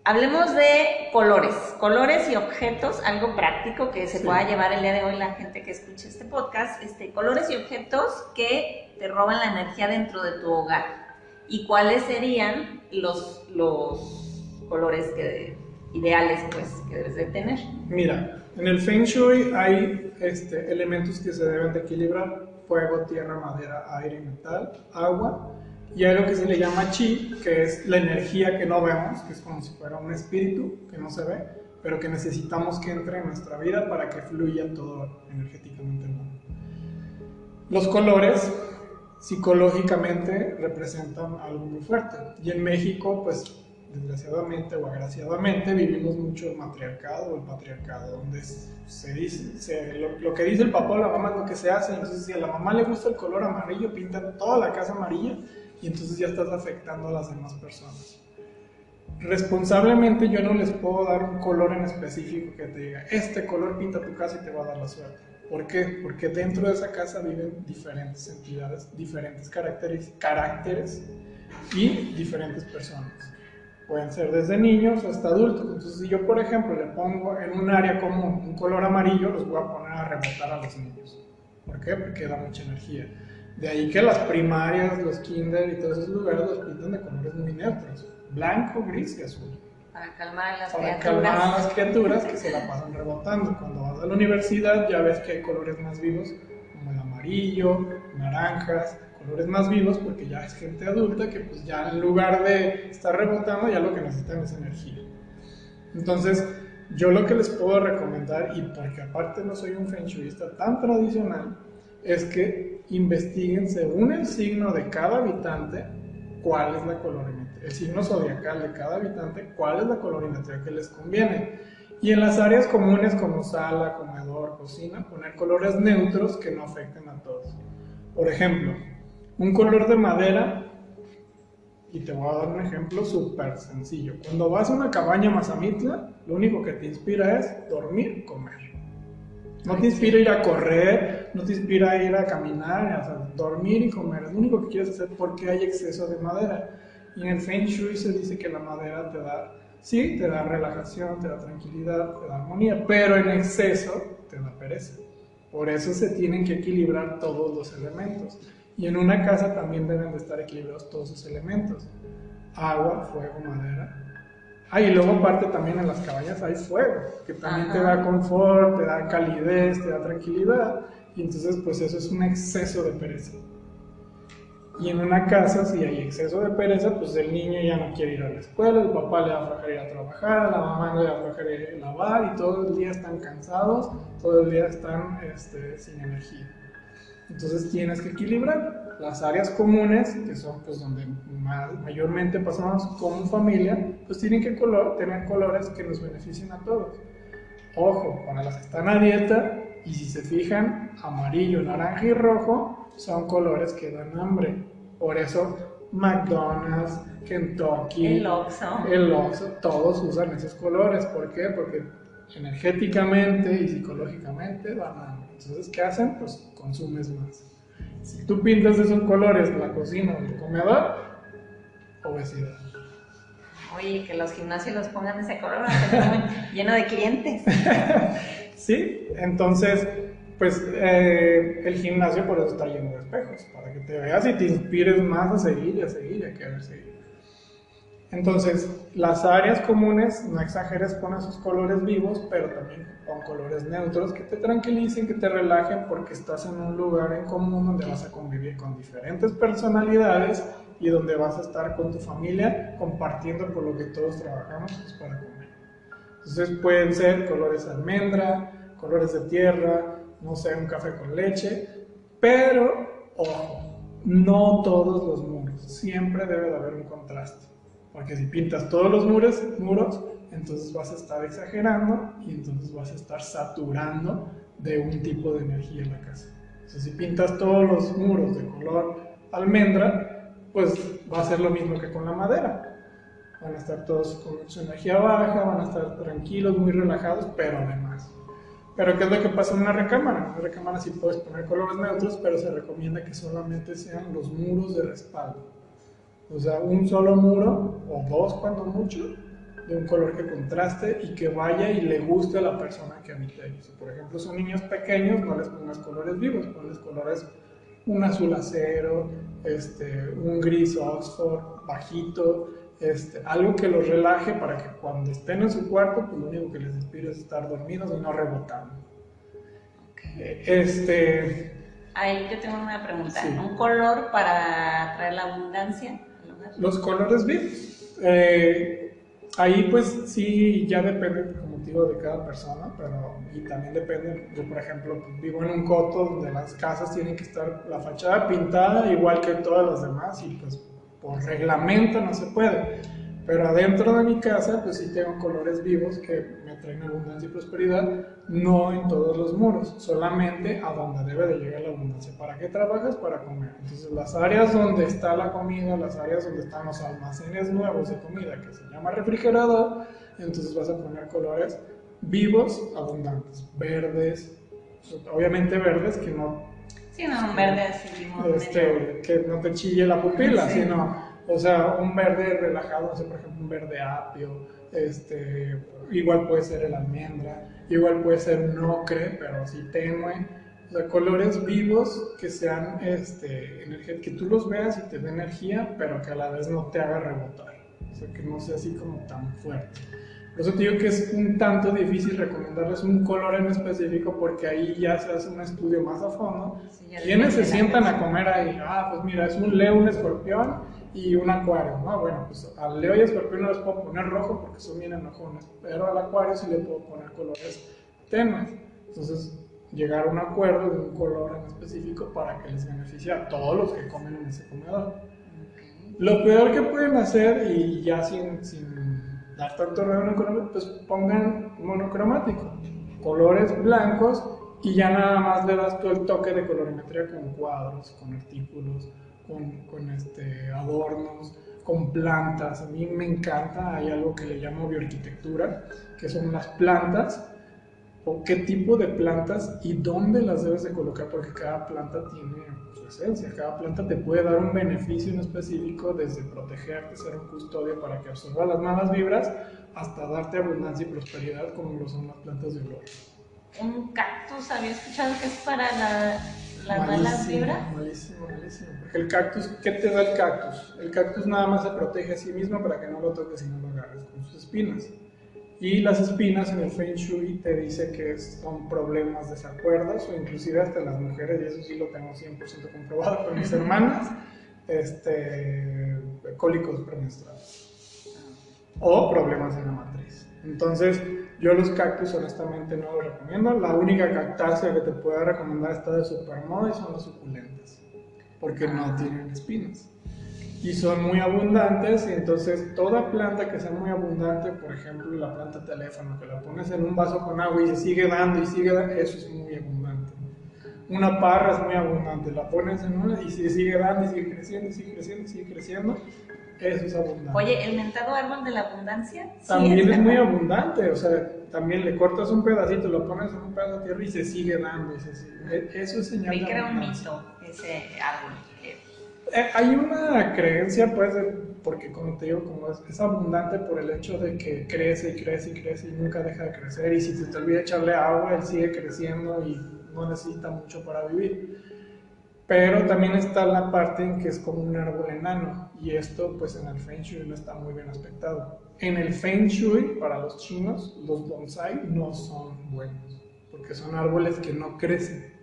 hablemos de colores, colores y objetos, algo práctico que se Sí. pueda llevar el día de hoy la gente que escuche este podcast, este, colores y objetos que te roban la energía dentro de tu hogar y cuáles serían los, los colores que, ideales pues, que debes de tener. Mira, en el Feng Shui hay este, elementos que se deben de equilibrar. Fuego, tierra, madera, aire, metal, agua. Y hay lo que se le llama chi, que es la energía que no vemos, que es como si fuera un espíritu que no se ve, pero que necesitamos que entre en nuestra vida para que fluya todo energéticamente. los colores psicológicamente representan algo muy fuerte. Y en México, pues desgraciadamente o agraciadamente, vivimos mucho el matriarcado o el patriarcado, donde se dice, lo, que dice el papá o la mamá es lo que se hace. Entonces, si a la mamá le gusta el color amarillo, pintan toda la casa amarilla y entonces ya estás afectando a las demás personas. Responsablemente yo no les puedo dar un color en específico que te diga, este color pinta tu casa y te va a dar la suerte. ¿Por qué? Porque dentro de esa casa viven diferentes entidades, diferentes caracteres, caracteres y diferentes personas. Pueden ser desde niños hasta adultos. Entonces, si yo, por ejemplo, le pongo en un área común un color amarillo, los voy a poner a rebotar a los niños. ¿Por qué? Porque da mucha energía. De ahí que las primarias, los kinder y todos esos lugares los pintan de colores muy neutros. Blanco, gris y azul. Para calmar a las para criaturas. calmar a las criaturas que se la pasan rebotando. Cuando vas a la universidad ya ves que hay colores más vivos, como el amarillo, naranjas, colores más vivos porque ya es gente adulta que pues ya en lugar de estar rebotando ya lo que necesitan es energía. Entonces, yo lo que les puedo recomendar, y porque aparte no soy un feng shuiista tan tradicional, es que investiguen según el signo de cada habitante cuál es la colorimetría, el signo zodiacal de cada habitante, cuál es la colorimetría que les conviene. Y en las áreas comunes como sala, comedor, cocina, poner colores neutros que no afecten a todos. Por ejemplo, un color de madera, y te voy a dar un ejemplo súper sencillo. Cuando vas a una cabaña mazamitla, lo único que te inspira es dormir, comer. No te inspira ir a correr, no te inspira ir a caminar, o sea, dormir y comer. Es lo único que quieres hacer porque hay exceso de madera. Y en el Feng Shui se dice que la madera te da, sí, te da relajación, te da tranquilidad, te da armonía, pero en exceso te da pereza. Por eso se tienen que equilibrar todos los elementos. Y en una casa también deben de estar equilibrados todos sus elementos. Agua, fuego, madera. Ah, y luego aparte también en las cabañas hay fuego, que también te da confort, te da calidez, te da tranquilidad. Y entonces pues eso es un exceso de pereza. Y en una casa, si hay exceso de pereza, pues el niño ya no quiere ir a la escuela, el papá le va a aflojar ir a trabajar, la mamá le va a aflojar ir a lavar y todo el día están cansados, todo el día están este, sin energía. Entonces tienes que equilibrar las áreas comunes, que son pues donde mayormente pasamos como familia, pues tienen que color, tener colores que nos beneficien a todos. Ojo, para las que están a dieta, y si se fijan, amarillo, naranja y rojo son colores que dan hambre. Por eso McDonald's, Kentucky, el Oxxo, el Oxxo todos usan esos colores. ¿Por qué? Porque energéticamente y psicológicamente dan hambre. Entonces, ¿qué hacen? Pues consumes más. Si tú pintas esos colores la cocina o el comedor, obesidad. Oye, que los gimnasios los pongan de ese color, lleno de clientes. sí, entonces, pues eh, el gimnasio por eso está lleno de espejos, para que te veas y te inspires más a seguir y a seguir a querer seguir. Entonces, las áreas comunes, no exageres con esos colores vivos, pero también con colores neutros que te tranquilicen, que te relajen, porque estás en un lugar en común donde vas a convivir con diferentes personalidades y donde vas a estar con tu familia compartiendo por lo que todos trabajamos pues, para comer. Entonces pueden ser colores almendra, colores de tierra, no sé, un café con leche, pero ojo, no todos los muros, siempre debe de haber un contraste. Porque si pintas todos los muros, muros, entonces vas a estar exagerando y entonces vas a estar saturando de un tipo de energía en la casa. Entonces, si pintas todos los muros de color almendra, pues va a ser lo mismo que con la madera. Van a estar todos con su energía baja, van a estar tranquilos, muy relajados, pero además. Pero ¿qué es lo que pasa en una recámara? En una recámara sí puedes poner colores neutros, pero se recomienda que solamente sean los muros de respaldo. O sea, un solo muro o dos cuando mucho de un color que contraste y que vaya y le guste a la persona que habita ahí. Si por ejemplo son niños pequeños, no les pongas colores vivos, ponles colores un azul acero, este, un gris Oxford bajito, este, algo que los relaje para que cuando estén en su cuarto, pues lo único que les inspire es estar dormidos y no rebotando. Este. Ahí yo tengo una pregunta. ¿Un color para traer la abundancia? Los colores vivos. Eh, Ahí pues sí, ya depende, como digo, de cada persona, pero y también depende, yo por ejemplo vivo en un coto donde las casas tienen que estar la fachada pintada igual que todas las demás y pues por reglamento no se puede. Pero adentro de mi casa, pues sí tengo colores vivos que me traen abundancia y prosperidad, no en todos los muros, solamente a donde debe de llegar la abundancia. ¿Para qué trabajas? Para comer. Entonces, las áreas donde está la comida, las áreas donde están los almacenes nuevos de comida, que se llama refrigerador, entonces vas a poner colores vivos, abundantes, verdes, obviamente verdes que no... Sí, no, un verde así, este, que no te chille la pupila, sino o sea, un verde relajado, o por ejemplo, un verde apio, este, igual puede ser el almendra, igual puede ser un ocre, pero así tenue. O sea, colores vivos que sean, este, que tú los veas y te dé energía, pero que a la vez no te haga rebotar. O sea, que no sea así como tan fuerte. Por eso te digo que es un tanto difícil recomendarles un color en específico porque ahí ya se hace un estudio más a fondo. ¿Quiénes se sientan a comer ahí? Ah, pues mira, es un león, un escorpión y un acuario, ¿no? Bueno, pues al Leo y escorpión no les puedo poner rojo porque son bien enojones, pero al acuario sí le puedo poner colores tenues. Entonces, llegar a un acuerdo de un color en específico para que les beneficie a todos los que comen en ese comedor. Lo peor que pueden hacer, y ya sin, sin dar tanto económico, pues pongan monocromático, colores blancos y ya nada más le das todo el toque de colorimetría con cuadros, con artículos, con, con este, adornos, con plantas. A mí me encanta, hay algo que le llamo bioarquitectura, que son las plantas, o qué tipo de plantas y dónde las debes de colocar, porque cada planta tiene su esencia, cada planta te puede dar un beneficio en específico, desde protegerte, ser un custodio para que absorba las malas vibras, hasta darte abundancia y prosperidad, como lo son las plantas de olor. Un cactus, había escuchado que es para la ¿La mala vibra? Malísimo, malísimo. Porque el cactus, ¿qué te da el cactus? El cactus nada más se protege a sí mismo para que no lo toques y no lo agarres con sus espinas. Y las espinas en el Feng Shui te dice que son problemas, desacuerdos o inclusive hasta las mujeres, y eso sí lo tengo 100% comprobado con mis hermanas, este, cólicos premenstruales o problemas en la matriz. Entonces, yo los cactus honestamente no los recomiendo. La única cactácea que te puedo recomendar está de supermoda y son las suculentas, porque no ah. tienen espinas. Y son muy abundantes, y entonces toda planta que sea muy abundante, por ejemplo la planta teléfono, que la pones en un vaso con agua y se sigue dando y sigue dando, eso es muy abundante. Una parra es muy abundante, la pones en una y se sigue dando y sigue creciendo, y sigue creciendo, y sigue creciendo eso es abundante. Oye, ¿el mentado árbol de la abundancia? También es, muy abundante, o sea, también le cortas un pedacito, lo pones en un pedazo de tierra y se sigue dando. E, eso es señal Me crea un mito ese árbol. Eh, hay una creencia, pues, porque como te digo, como es, abundante por el hecho de que crece y crece y crece y nunca deja de crecer, y si se te olvida echarle agua, él sigue creciendo y no necesita mucho para vivir. Pero también está la parte en que es como un árbol enano y esto pues en el Feng Shui no está muy bien aspectado. En el Feng Shui, para los chinos, los bonsai no son buenos porque son árboles que no crecen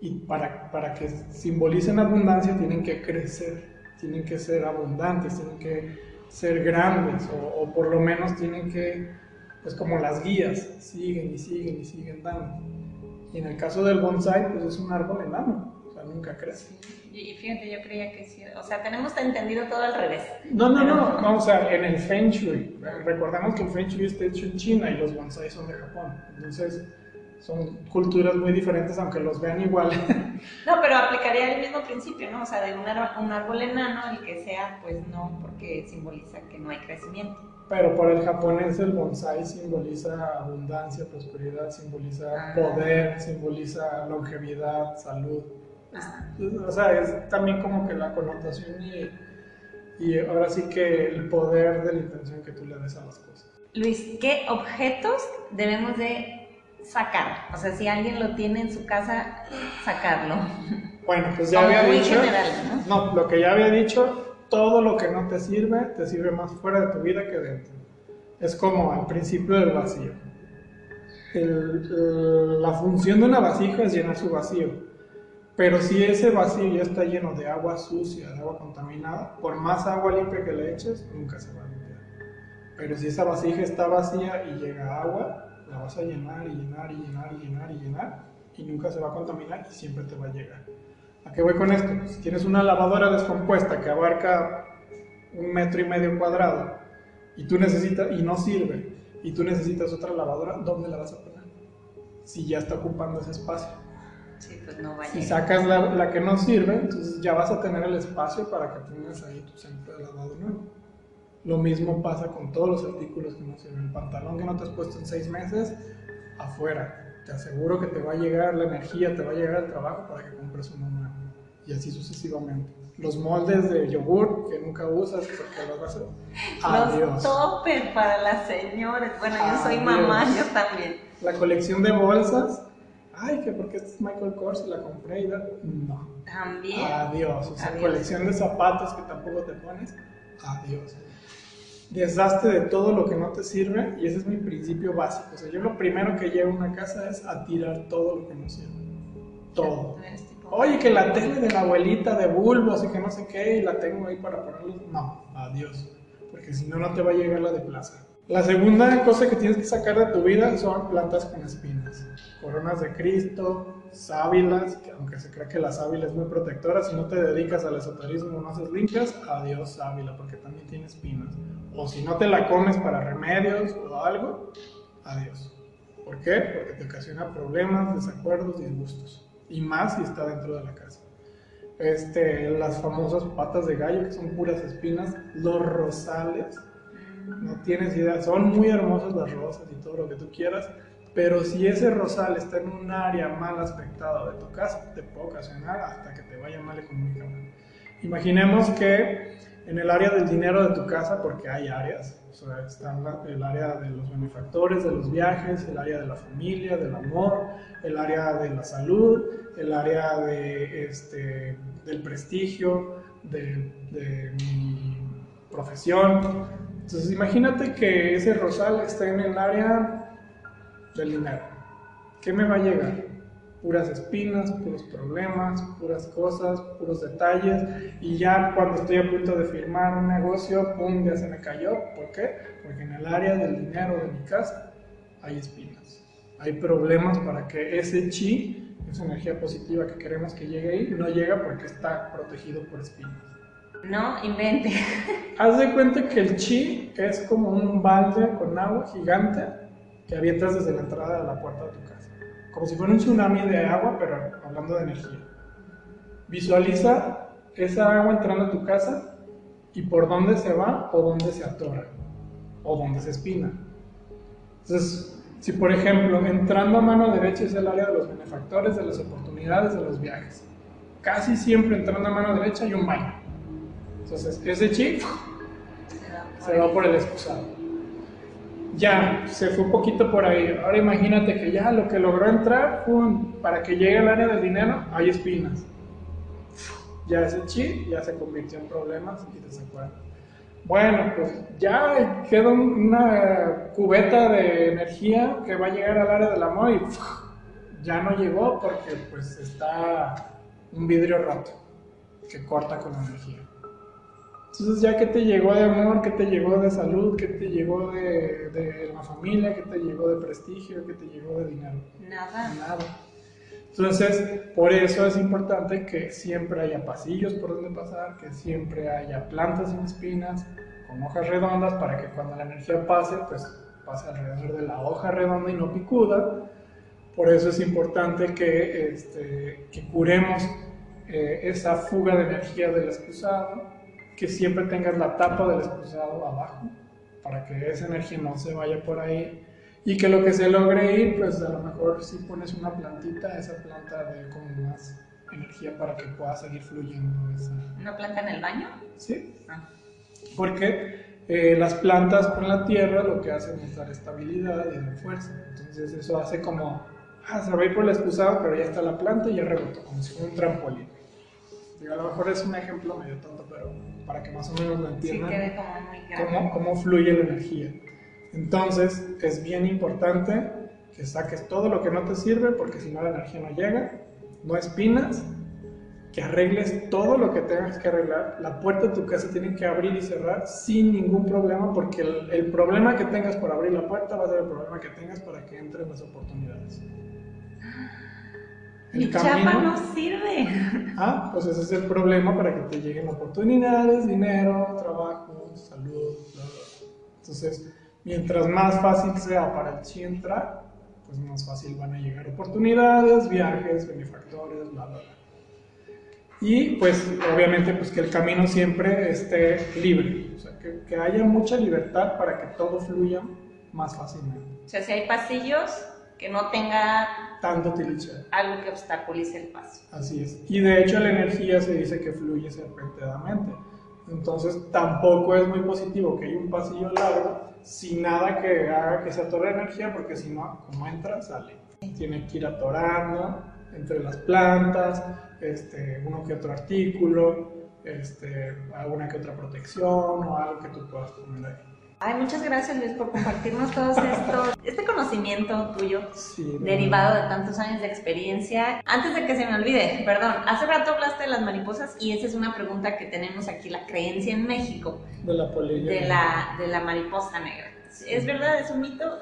y para, para que simbolicen abundancia tienen que crecer, tienen que ser abundantes, tienen que ser grandes o, o por lo menos tienen que, pues como las guías, siguen y siguen y siguen dando. Y en el caso del bonsai pues es un árbol enano nunca crece. Y fíjate, yo creía que sí, o sea, tenemos entendido todo al revés. No, no, no, vamos a en el Feng Shui, recordamos que el Feng Shui está hecho en China y los bonsai son de Japón, entonces son culturas muy diferentes aunque los vean igual. No, pero aplicaría el mismo principio, ¿no? O sea, de un árbol, un árbol enano, el que sea, pues no, porque simboliza que no hay crecimiento. Pero para el japonés el bonsai simboliza abundancia, prosperidad, simboliza ah. poder, simboliza longevidad, salud. O sea, es también como que la connotación y, y ahora sí que el poder de la intención que tú le des a las cosas. Luis, ¿qué objetos debemos de sacar? O sea, si alguien lo tiene en su casa, sacarlo. Bueno, pues ya había dicho. ¿no? ¿no? lo que ya había dicho, todo lo que no te sirve, te sirve más fuera de tu vida que dentro. Es como al principio del vacío. la función de una vasija es llenar su vacío. Pero si ese vacío ya está lleno de agua sucia, de agua contaminada, por más agua limpia que le eches, nunca se va a limpiar. Pero si esa vasija está vacía y llega agua, la vas a llenar y llenar y llenar y llenar y llenar y nunca se va a contaminar y siempre te va a llegar. ¿A qué voy con esto? Si tienes una lavadora descompuesta que abarca un metro y medio cuadrado y tú necesitas y no sirve y tú necesitas otra lavadora, ¿dónde la vas a poner? Si ya está ocupando ese espacio. Sí, pues no va a Si sacas la, la que no sirve, entonces ya vas a tener el espacio para que tengas ahí tu centro de lavado nuevo. Lo mismo pasa con todos los artículos que sirven. El pantalón que no te has puesto en seis meses, afuera. Te aseguro que te va a llegar la energía, te va a llegar el trabajo para que compres uno nuevo. Y así sucesivamente. Los moldes de yogur que nunca usas porque los vas a... Los Adiós. toppers para las señoras. Bueno, yo soy Adiós. mamá, yo también. La colección de bolsas. Ay, que porque esta es Michael Kors y la compré y da... No. También. Adiós. O sea, Adiós. colección de zapatos que tampoco te pones. Adiós. Deshazte de todo lo que no te sirve y ese es mi principio básico. O sea, yo lo primero que llevo a una casa es a tirar todo lo que no sirve. Todo. Oye, que la tele de la abuelita de bulbos y que no sé qué y la tengo ahí para ponerlos. No, adiós. Porque si no, no te va a llegar la de plaza. La segunda cosa que tienes que sacar de tu vida son plantas con espinas. Coronas de Cristo, sábilas, que aunque se cree que la sábila es muy protectora, si no te dedicas al esoterismo, no haces limpias, adiós sábila, porque también tiene espinas. O si no te la comes para remedios o algo, adiós. ¿Por qué? Porque te ocasiona problemas, desacuerdos, disgustos. Y más si está dentro de la casa. Este, las famosas patas de gallo, que son puras espinas, los rosales, no tienes idea, son muy hermosas las rosas y todo lo que tú quieras, pero si ese rosal está en un área mal aspectada de tu casa, te puede ocasionar hasta que te vaya mal económicamente. Imaginemos que en el área del dinero de tu casa, porque hay áreas, o sea, está el área de los benefactores, de los viajes, el área de la familia, del amor, el área de la salud, el área de, este, del prestigio, de, de mi profesión. Entonces imagínate que ese rosal está en el área del dinero. ¿Qué me va a llegar? Puras espinas, puros problemas, puras cosas, puros detalles. Y ya cuando estoy a punto de firmar un negocio, ¡pum! ya se me cayó. ¿Por qué? Porque en el área del dinero de mi casa hay espinas. Hay problemas para que ese chi, esa energía positiva que queremos que llegue ahí, no llega porque está protegido por espinas. No invente. Haz de cuenta que el chi es como un balde con agua gigante que avientas desde la entrada de la puerta de tu casa. Como si fuera un tsunami de agua, pero hablando de energía. Visualiza esa agua entrando a tu casa y por dónde se va o dónde se atora o dónde se espina. Entonces, si por ejemplo entrando a mano derecha es el área de los benefactores, de las oportunidades, de los viajes. Casi siempre entrando a mano derecha hay un baño. Entonces, ese chi se va por el excusado. Ya, se fue un poquito por ahí. Ahora imagínate que ya lo que logró entrar, para que llegue al área del dinero, hay espinas. Ya ese chi ya se convirtió en problemas y desacuerdos. Bueno, pues ya queda un- una cubeta de energía que va a llegar al área del amor y ya no llegó porque pues está un vidrio roto que corta con la energía. Entonces, ya que te llegó de amor, que te llegó de salud, que te llegó de, de la familia, que te llegó de prestigio, que te llegó de dinero. Nada. Nada. Entonces, por eso es importante que siempre haya pasillos por donde pasar, que siempre haya plantas sin espinas, con hojas redondas, para que cuando la energía pase, pues pase alrededor de la hoja redonda y no picuda. Por eso es importante que, este, que curemos eh, esa fuga de energía del excusado, que siempre tengas la tapa del excusado abajo, para que esa energía no se vaya por ahí y que lo que se logre ir, pues a lo mejor si pones una plantita, esa planta de como más energía para que pueda seguir fluyendo esa. ¿Una planta en el baño? ¿Sí? Ah. Porque eh, las plantas con la tierra lo que hacen es dar estabilidad y dar fuerza. Entonces eso hace como, ah, se va a ir por el excusado, pero ya está la planta y ya rebotó, como si fuera un trampolín. Digo, a lo mejor es un ejemplo medio tonto, pero para que más o menos lo entiendan como cómo, cómo fluye la energía. Entonces, es bien importante que saques todo lo que no te sirve, porque si no la energía no llega, no espinas, que arregles todo lo que tengas que arreglar. La puerta de tu casa tiene que abrir y cerrar sin ningún problema, porque el, el problema que tengas por abrir la puerta va a ser el problema que tengas para que entren las oportunidades. Mi chapa no sirve. Ah, pues ese es el problema para que te lleguen oportunidades, dinero, trabajo, salud, bla, bla. Entonces, mientras más fácil sea para el sí entrar, pues más fácil van a llegar oportunidades, viajes, benefactores, bla, bla, bla. Y pues obviamente pues que el camino siempre esté libre, o sea, que, que haya mucha libertad para que todo fluya más fácilmente. O sea, si hay pasillos, que no tenga Tanto utilizar. algo que obstaculice el paso. Así es. Y de hecho la energía se dice que fluye serpenteadamente. Entonces tampoco es muy positivo que haya un pasillo largo sin nada que haga que se atore energía, porque si no, como entra, sale. Tiene que ir atorando entre las plantas, este, uno que otro artículo, este, alguna que otra protección o algo que tú puedas poner ahí. Ay, muchas gracias Luis por compartirnos todo esto, este conocimiento tuyo Sí, derivado de tantos años de experiencia. Antes de que se me olvide, perdón, hace rato hablaste de las mariposas y esa es una pregunta que tenemos aquí, la creencia en México de la polilla. de la, de la mariposa negra. ¿Es verdad? ¿Es un mito?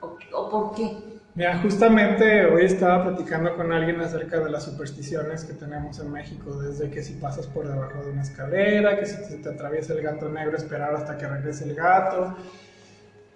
¿O, o por qué? Mira, justamente hoy estaba platicando con alguien acerca de las supersticiones que tenemos en México, desde que si pasas por debajo de una escalera, que si se te atraviesa el gato negro, esperar hasta que regrese el gato.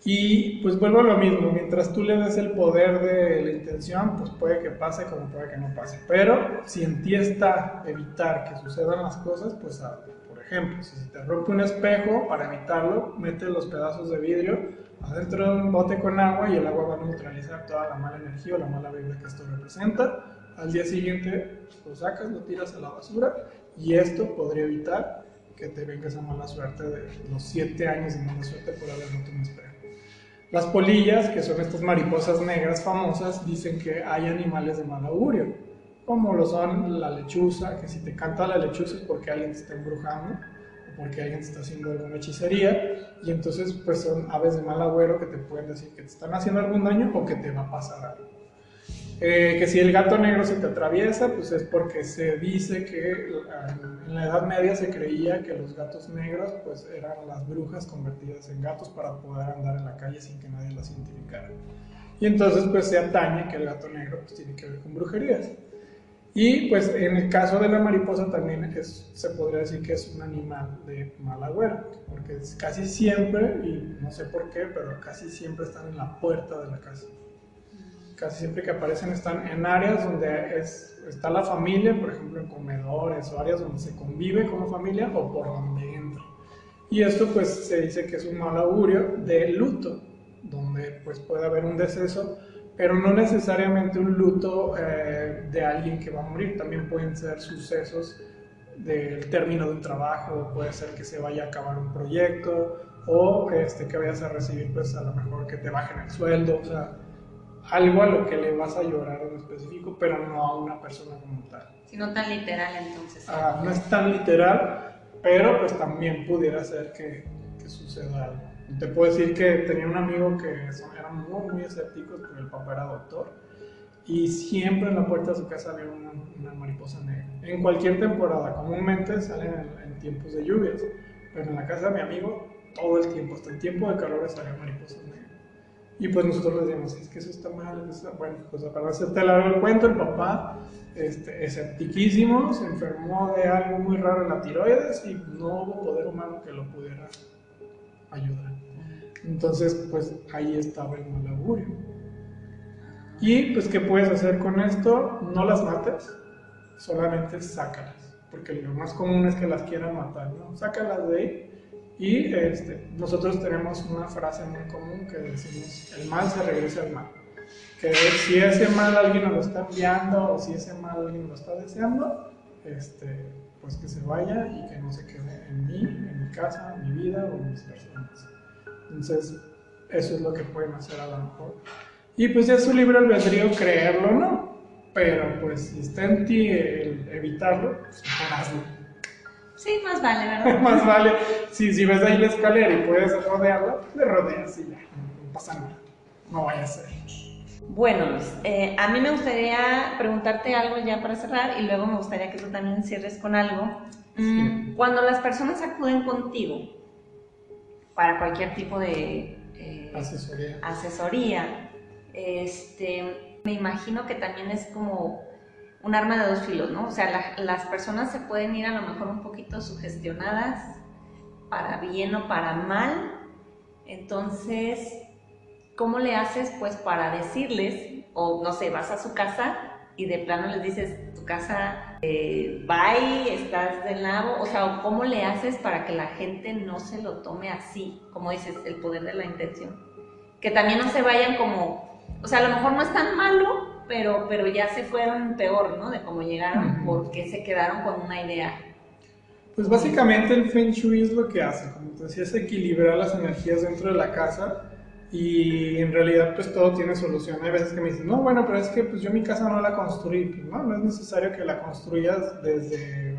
Y pues vuelvo a lo mismo, mientras tú le des el poder de la intención, pues puede que pase como puede que no pase. Pero si en ti está evitar que sucedan las cosas, pues. Por ejemplo, si se te rompe un espejo, para evitarlo, mete los pedazos de vidrio adentro de un bote con agua y el agua va a neutralizar toda la mala energía o la mala vibra que esto representa. Al día siguiente lo sacas, lo tiras a la basura y esto podría evitar que te venga esa mala suerte de los 7 años de mala suerte por haber roto un espejo. Las polillas, que son estas mariposas negras famosas, dicen que hay animales de mal augurio, como lo son la lechuza, que si te canta la lechuza es porque alguien te está embrujando porque alguien está haciendo alguna hechicería, y entonces pues son aves de mal agüero que te pueden decir que te están haciendo algún daño o que te va a pasar algo. Eh, que si el gato negro se te atraviesa, pues es porque se dice que en la Edad Media se creía que los gatos negros pues eran las brujas convertidas en gatos para poder andar en la calle sin que nadie las identificara. Y entonces pues se atañe que el gato negro pues tiene que ver con brujerías. Y pues en el caso de la mariposa también es, se podría decir que es un animal de mal agüero, porque casi siempre, y no sé por qué, pero casi siempre están en la puerta de la casa casi siempre que aparecen están en áreas donde es, está la familia, por ejemplo en comedores o áreas donde se convive como familia o por donde entra. Y esto pues se dice que es un mal augurio de luto, donde pues puede haber un deceso, pero no necesariamente un luto eh, de alguien que va a morir, también pueden ser sucesos del término de un trabajo, puede ser que se vaya a acabar un proyecto o este, que vayas a recibir pues a lo mejor que te bajen el sueldo, o sea, algo a lo que le vas a llorar en específico, pero no a una persona como tal. Si no tan literal, entonces. Ah, no es tan literal, pero pues también pudiera ser que, que suceda algo. Te puedo decir que tenía un amigo que eran muy, muy escépticos, porque el papá era doctor, y siempre en la puerta de su casa había una, mariposa negra. En cualquier temporada, comúnmente salen en, en tiempos de lluvias, pero en la casa de mi amigo todo el tiempo, hasta en tiempo de calor salían mariposas negras. Y pues nosotros les decíamos, es que eso está mal, eso bueno. Pues para hacerte largo el cuento, el papá, este, se enfermó de algo muy raro en la tiroides y no hubo poder humano que lo pudiera ayudar. Entonces, pues ahí estaba el mal augurio. Y pues, ¿qué puedes hacer con esto? No las mates, solamente sácalas, porque lo más común es que las quieran matar, ¿no? Sácalas de ahí. Y este, nosotros tenemos una frase muy común que decimos, el mal se regresa al mal. Que si ese mal alguien lo está enviando o si ese mal alguien lo está deseando, este, pues que se vaya y que no se quede en mí, en mi casa, en mi vida o en mis personas. Entonces, eso es lo que pueden hacer a lo mejor. Y pues ya es su libre albedrío creerlo o no, pero pues si está en ti el evitarlo, pues mejor hazlo. Sí, más vale, ¿verdad? Más vale, si, si ves ahí la escalera y puedes rodearla, le rodeas y ya, no pasa nada. No vaya a ser. Bueno, Luis, eh, a mí me gustaría preguntarte algo ya para cerrar y luego me gustaría que tú también cierres con algo. Mm, cuando las personas acuden contigo para cualquier tipo de eh, asesoría, asesoría este, me imagino que también es como un arma de dos filos, ¿no? O sea, las personas se pueden ir a lo mejor un poquito sugestionadas para bien o para mal. Entonces, ¿cómo le haces pues para decirles, o no sé, vas a su casa y de plano les dices, tu casa, eh, bye, estás del lado, o sea, ¿cómo le haces para que la gente no se lo tome así, como dices, el poder de la intención? Que también no se vayan como, o sea, a lo mejor no es tan malo, pero, pero ya se fueron peor, ¿no? De cómo llegaron, porque se quedaron con una idea. Pues básicamente el Feng Shui es lo que hace, como te decía, es equilibrar las energías dentro de la casa y en realidad pues todo tiene solución. Hay veces que me dicen, no, bueno, pero es que pues yo mi casa no la construí. Pues, no, no es necesario que la construyas desde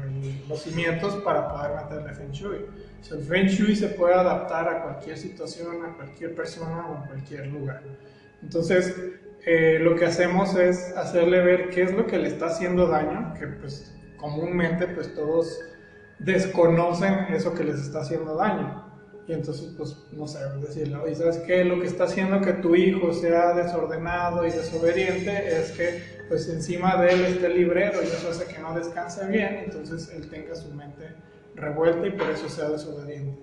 los cimientos para poder meterle Feng Shui. O sea, el Feng Shui se puede adaptar a cualquier situación, a cualquier persona o a cualquier lugar. Entonces, eh, lo que hacemos es hacerle ver qué es lo que le está haciendo daño, que pues comúnmente pues todos desconocen eso que les está haciendo daño. Y entonces pues no sé, decirle, oye, ¿sabes qué? Lo que está haciendo que tu hijo sea desordenado y desobediente es que pues encima de él esté librero y eso hace que no descanse bien, entonces él tenga su mente revuelta y por eso sea desobediente.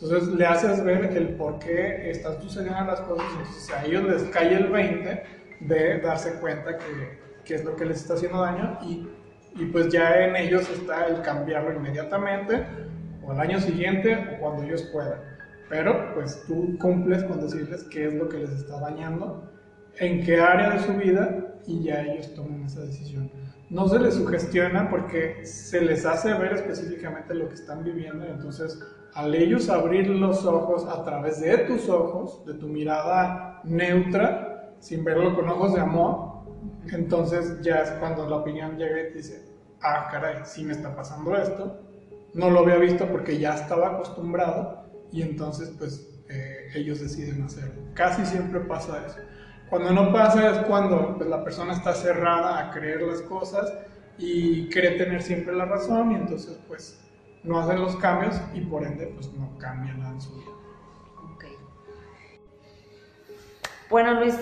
Entonces le haces ver el por qué están sucediendo las cosas, entonces a ellos les cae el 20 de darse cuenta que, que es lo que les está haciendo daño y, y, pues ya en ellos está el cambiarlo inmediatamente o al año siguiente o cuando ellos puedan. Pero pues tú cumples con decirles qué es lo que les está dañando, en qué área de su vida y ya ellos toman esa decisión. No se les sugestiona porque se les hace ver específicamente lo que están viviendo y entonces al ellos abrir los ojos a través de tus ojos, de tu mirada neutra, sin verlo con ojos de amor, entonces ya es cuando la opinión llega y te dice, ah, caray, sí me está pasando esto, no lo había visto porque ya estaba acostumbrado y entonces pues eh, ellos deciden hacerlo. Casi siempre pasa eso. Cuando no pasa es cuando pues, la persona está cerrada a creer las cosas y cree tener siempre la razón y entonces pues no hacen los cambios y por ende pues no cambian nada en su vida. Ok. Bueno Luis,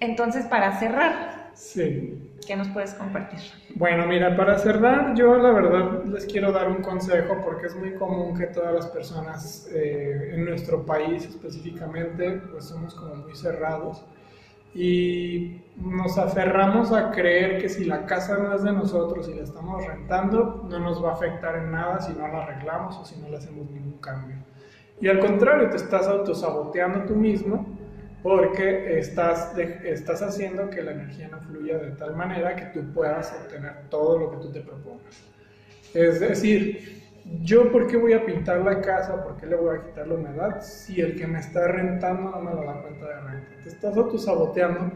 entonces para cerrar, sí. ¿Qué nos puedes compartir? Bueno, mira, para cerrar yo la verdad les quiero dar un consejo porque es muy común que todas las personas eh, en nuestro país específicamente pues somos como muy cerrados y nos aferramos a creer que si la casa no es de nosotros y la estamos rentando, no nos va a afectar en nada si no la arreglamos o si no le hacemos ningún cambio. Y al contrario, te estás autosaboteando tú mismo porque estás, estás haciendo que la energía no fluya de tal manera que tú puedas obtener todo lo que tú te propongas. Es decir, yo por qué voy a pintar la casa, por qué le voy a quitar la humedad si el que me está rentando no me lo da cuenta de renta. Te estás autosaboteando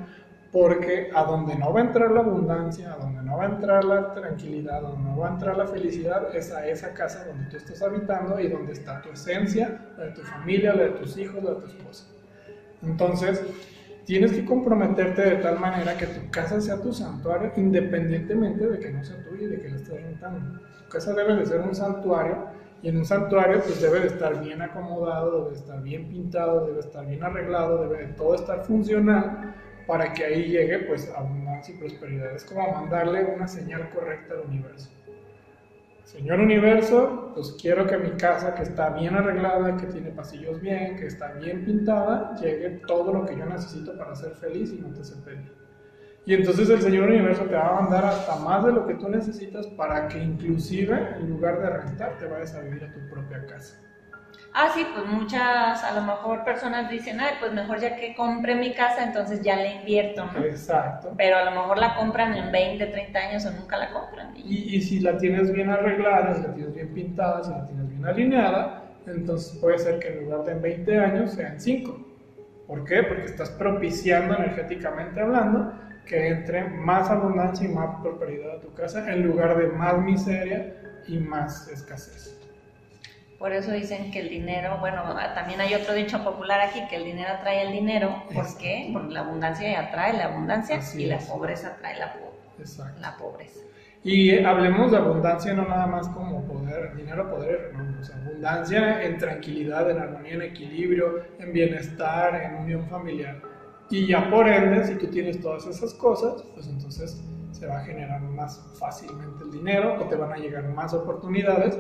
porque a donde no va a entrar la abundancia, a donde no va a entrar la tranquilidad, a donde no va a entrar la felicidad, es a esa casa donde tú estás habitando y donde está tu esencia, la de tu familia, la de tus hijos, la de tu esposa. Entonces, tienes que comprometerte de tal manera que tu casa sea tu santuario independientemente de que no sea tuya y de que la estés rentando casa debe de ser un santuario y en un santuario pues debe de estar bien acomodado, debe de estar bien pintado, debe de estar bien arreglado, debe de todo estar funcional para que ahí llegue pues abundancia y prosperidad. Es como mandarle una señal correcta al universo. Señor universo, pues quiero que mi casa que está bien arreglada, que tiene pasillos bien, que está bien pintada, llegue todo lo que yo necesito para ser feliz y no te se y entonces el Señor Universo te va a mandar hasta más de lo que tú necesitas para que inclusive en lugar de rentar te vayas a vivir a tu propia casa. Ah, sí, pues muchas, a lo mejor personas dicen, ay, pues mejor ya que compre mi casa, entonces ya le invierto, ¿no? Exacto. Pero a lo mejor la compran en 20, 30 años o nunca la compran. Y, y si la tienes bien arreglada, si la tienes bien pintada, si la tienes bien alineada, entonces puede ser que en lugar de en 20 años sean 5. ¿Por qué? Porque estás propiciando energéticamente hablando que entre más abundancia y más prosperidad a tu casa en lugar de más miseria y más escasez. Por eso dicen que el dinero, bueno, también hay otro dicho popular aquí, que el dinero atrae el dinero. ¿Por qué? Porque la abundancia atrae la abundancia y la pobreza atrae la, la pobreza. Y hablemos de abundancia no nada más como poder, dinero, poder, no, o sea, abundancia en tranquilidad, en armonía, en equilibrio, en bienestar, en unión familiar. Y ya por ende, si tú tienes todas esas cosas, pues entonces se va a generar más fácilmente el dinero o te van a llegar más oportunidades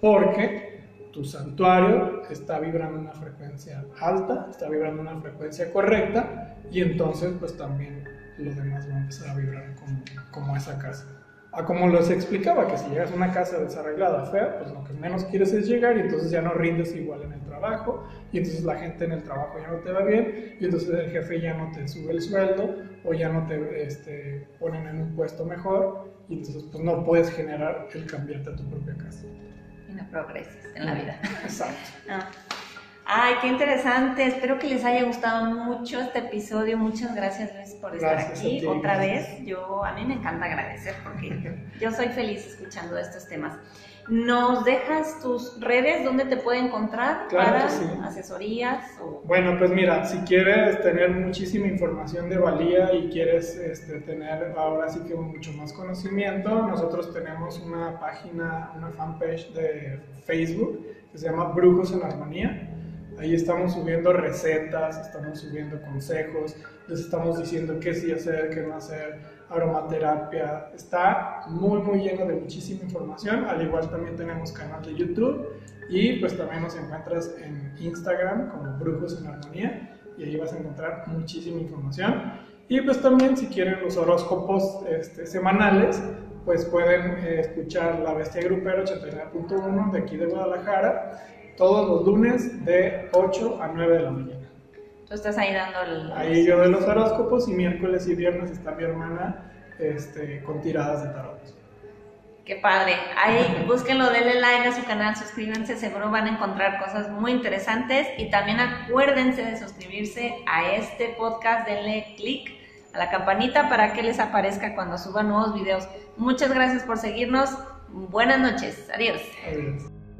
porque tu santuario está vibrando una frecuencia alta, está vibrando una frecuencia correcta y entonces pues también lo demás va a empezar a vibrar como, como esa casa a como les explicaba, que si llegas a una casa desarreglada, fea, pues lo que menos quieres es llegar y entonces ya no rindes igual en el trabajo y entonces la gente en el trabajo ya no te va bien y entonces el jefe ya no te sube el sueldo o ya no te este, ponen en un puesto mejor y entonces pues no puedes generar el cambiarte a tu propia casa. Y no progreses en la vida. Exacto. Ah. Ay, qué interesante. Espero que les haya gustado mucho este episodio. Muchas gracias, Luis, por estar aquí otra vez. Yo a mí me encanta agradecer porque yo soy feliz escuchando estos temas. ¿Nos dejas tus redes donde te puede encontrar para asesorías? Bueno, pues mira, si quieres tener muchísima información de valía y quieres este, tener ahora sí que mucho más conocimiento, nosotros tenemos una página, una fanpage de Facebook que se llama Brujos en Armonía. Ahí estamos subiendo recetas, estamos subiendo consejos, les estamos diciendo qué sí hacer, qué no hacer, aromaterapia. Está muy, muy lleno de muchísima información. Al igual también tenemos canal de YouTube y pues también nos encuentras en Instagram como Brujos en Armonía y ahí vas a encontrar muchísima información. Y pues también si quieren los horóscopos este, semanales, pues pueden eh, escuchar La Bestia Grupera 89.1 de aquí de Guadalajara todos los lunes de 8 a 9 de la mañana. Tú estás ahí dando el... Ahí yo doy los horóscopos y miércoles y viernes está mi hermana este, con tiradas de tarot. Qué padre. Ahí búsquenlo, denle like a su canal, suscríbanse, seguro van a encontrar cosas muy interesantes. Y también acuérdense de suscribirse a este podcast, denle click a la campanita para que les aparezca cuando suba nuevos videos. Muchas gracias por seguirnos. Buenas noches. Adiós. Adiós.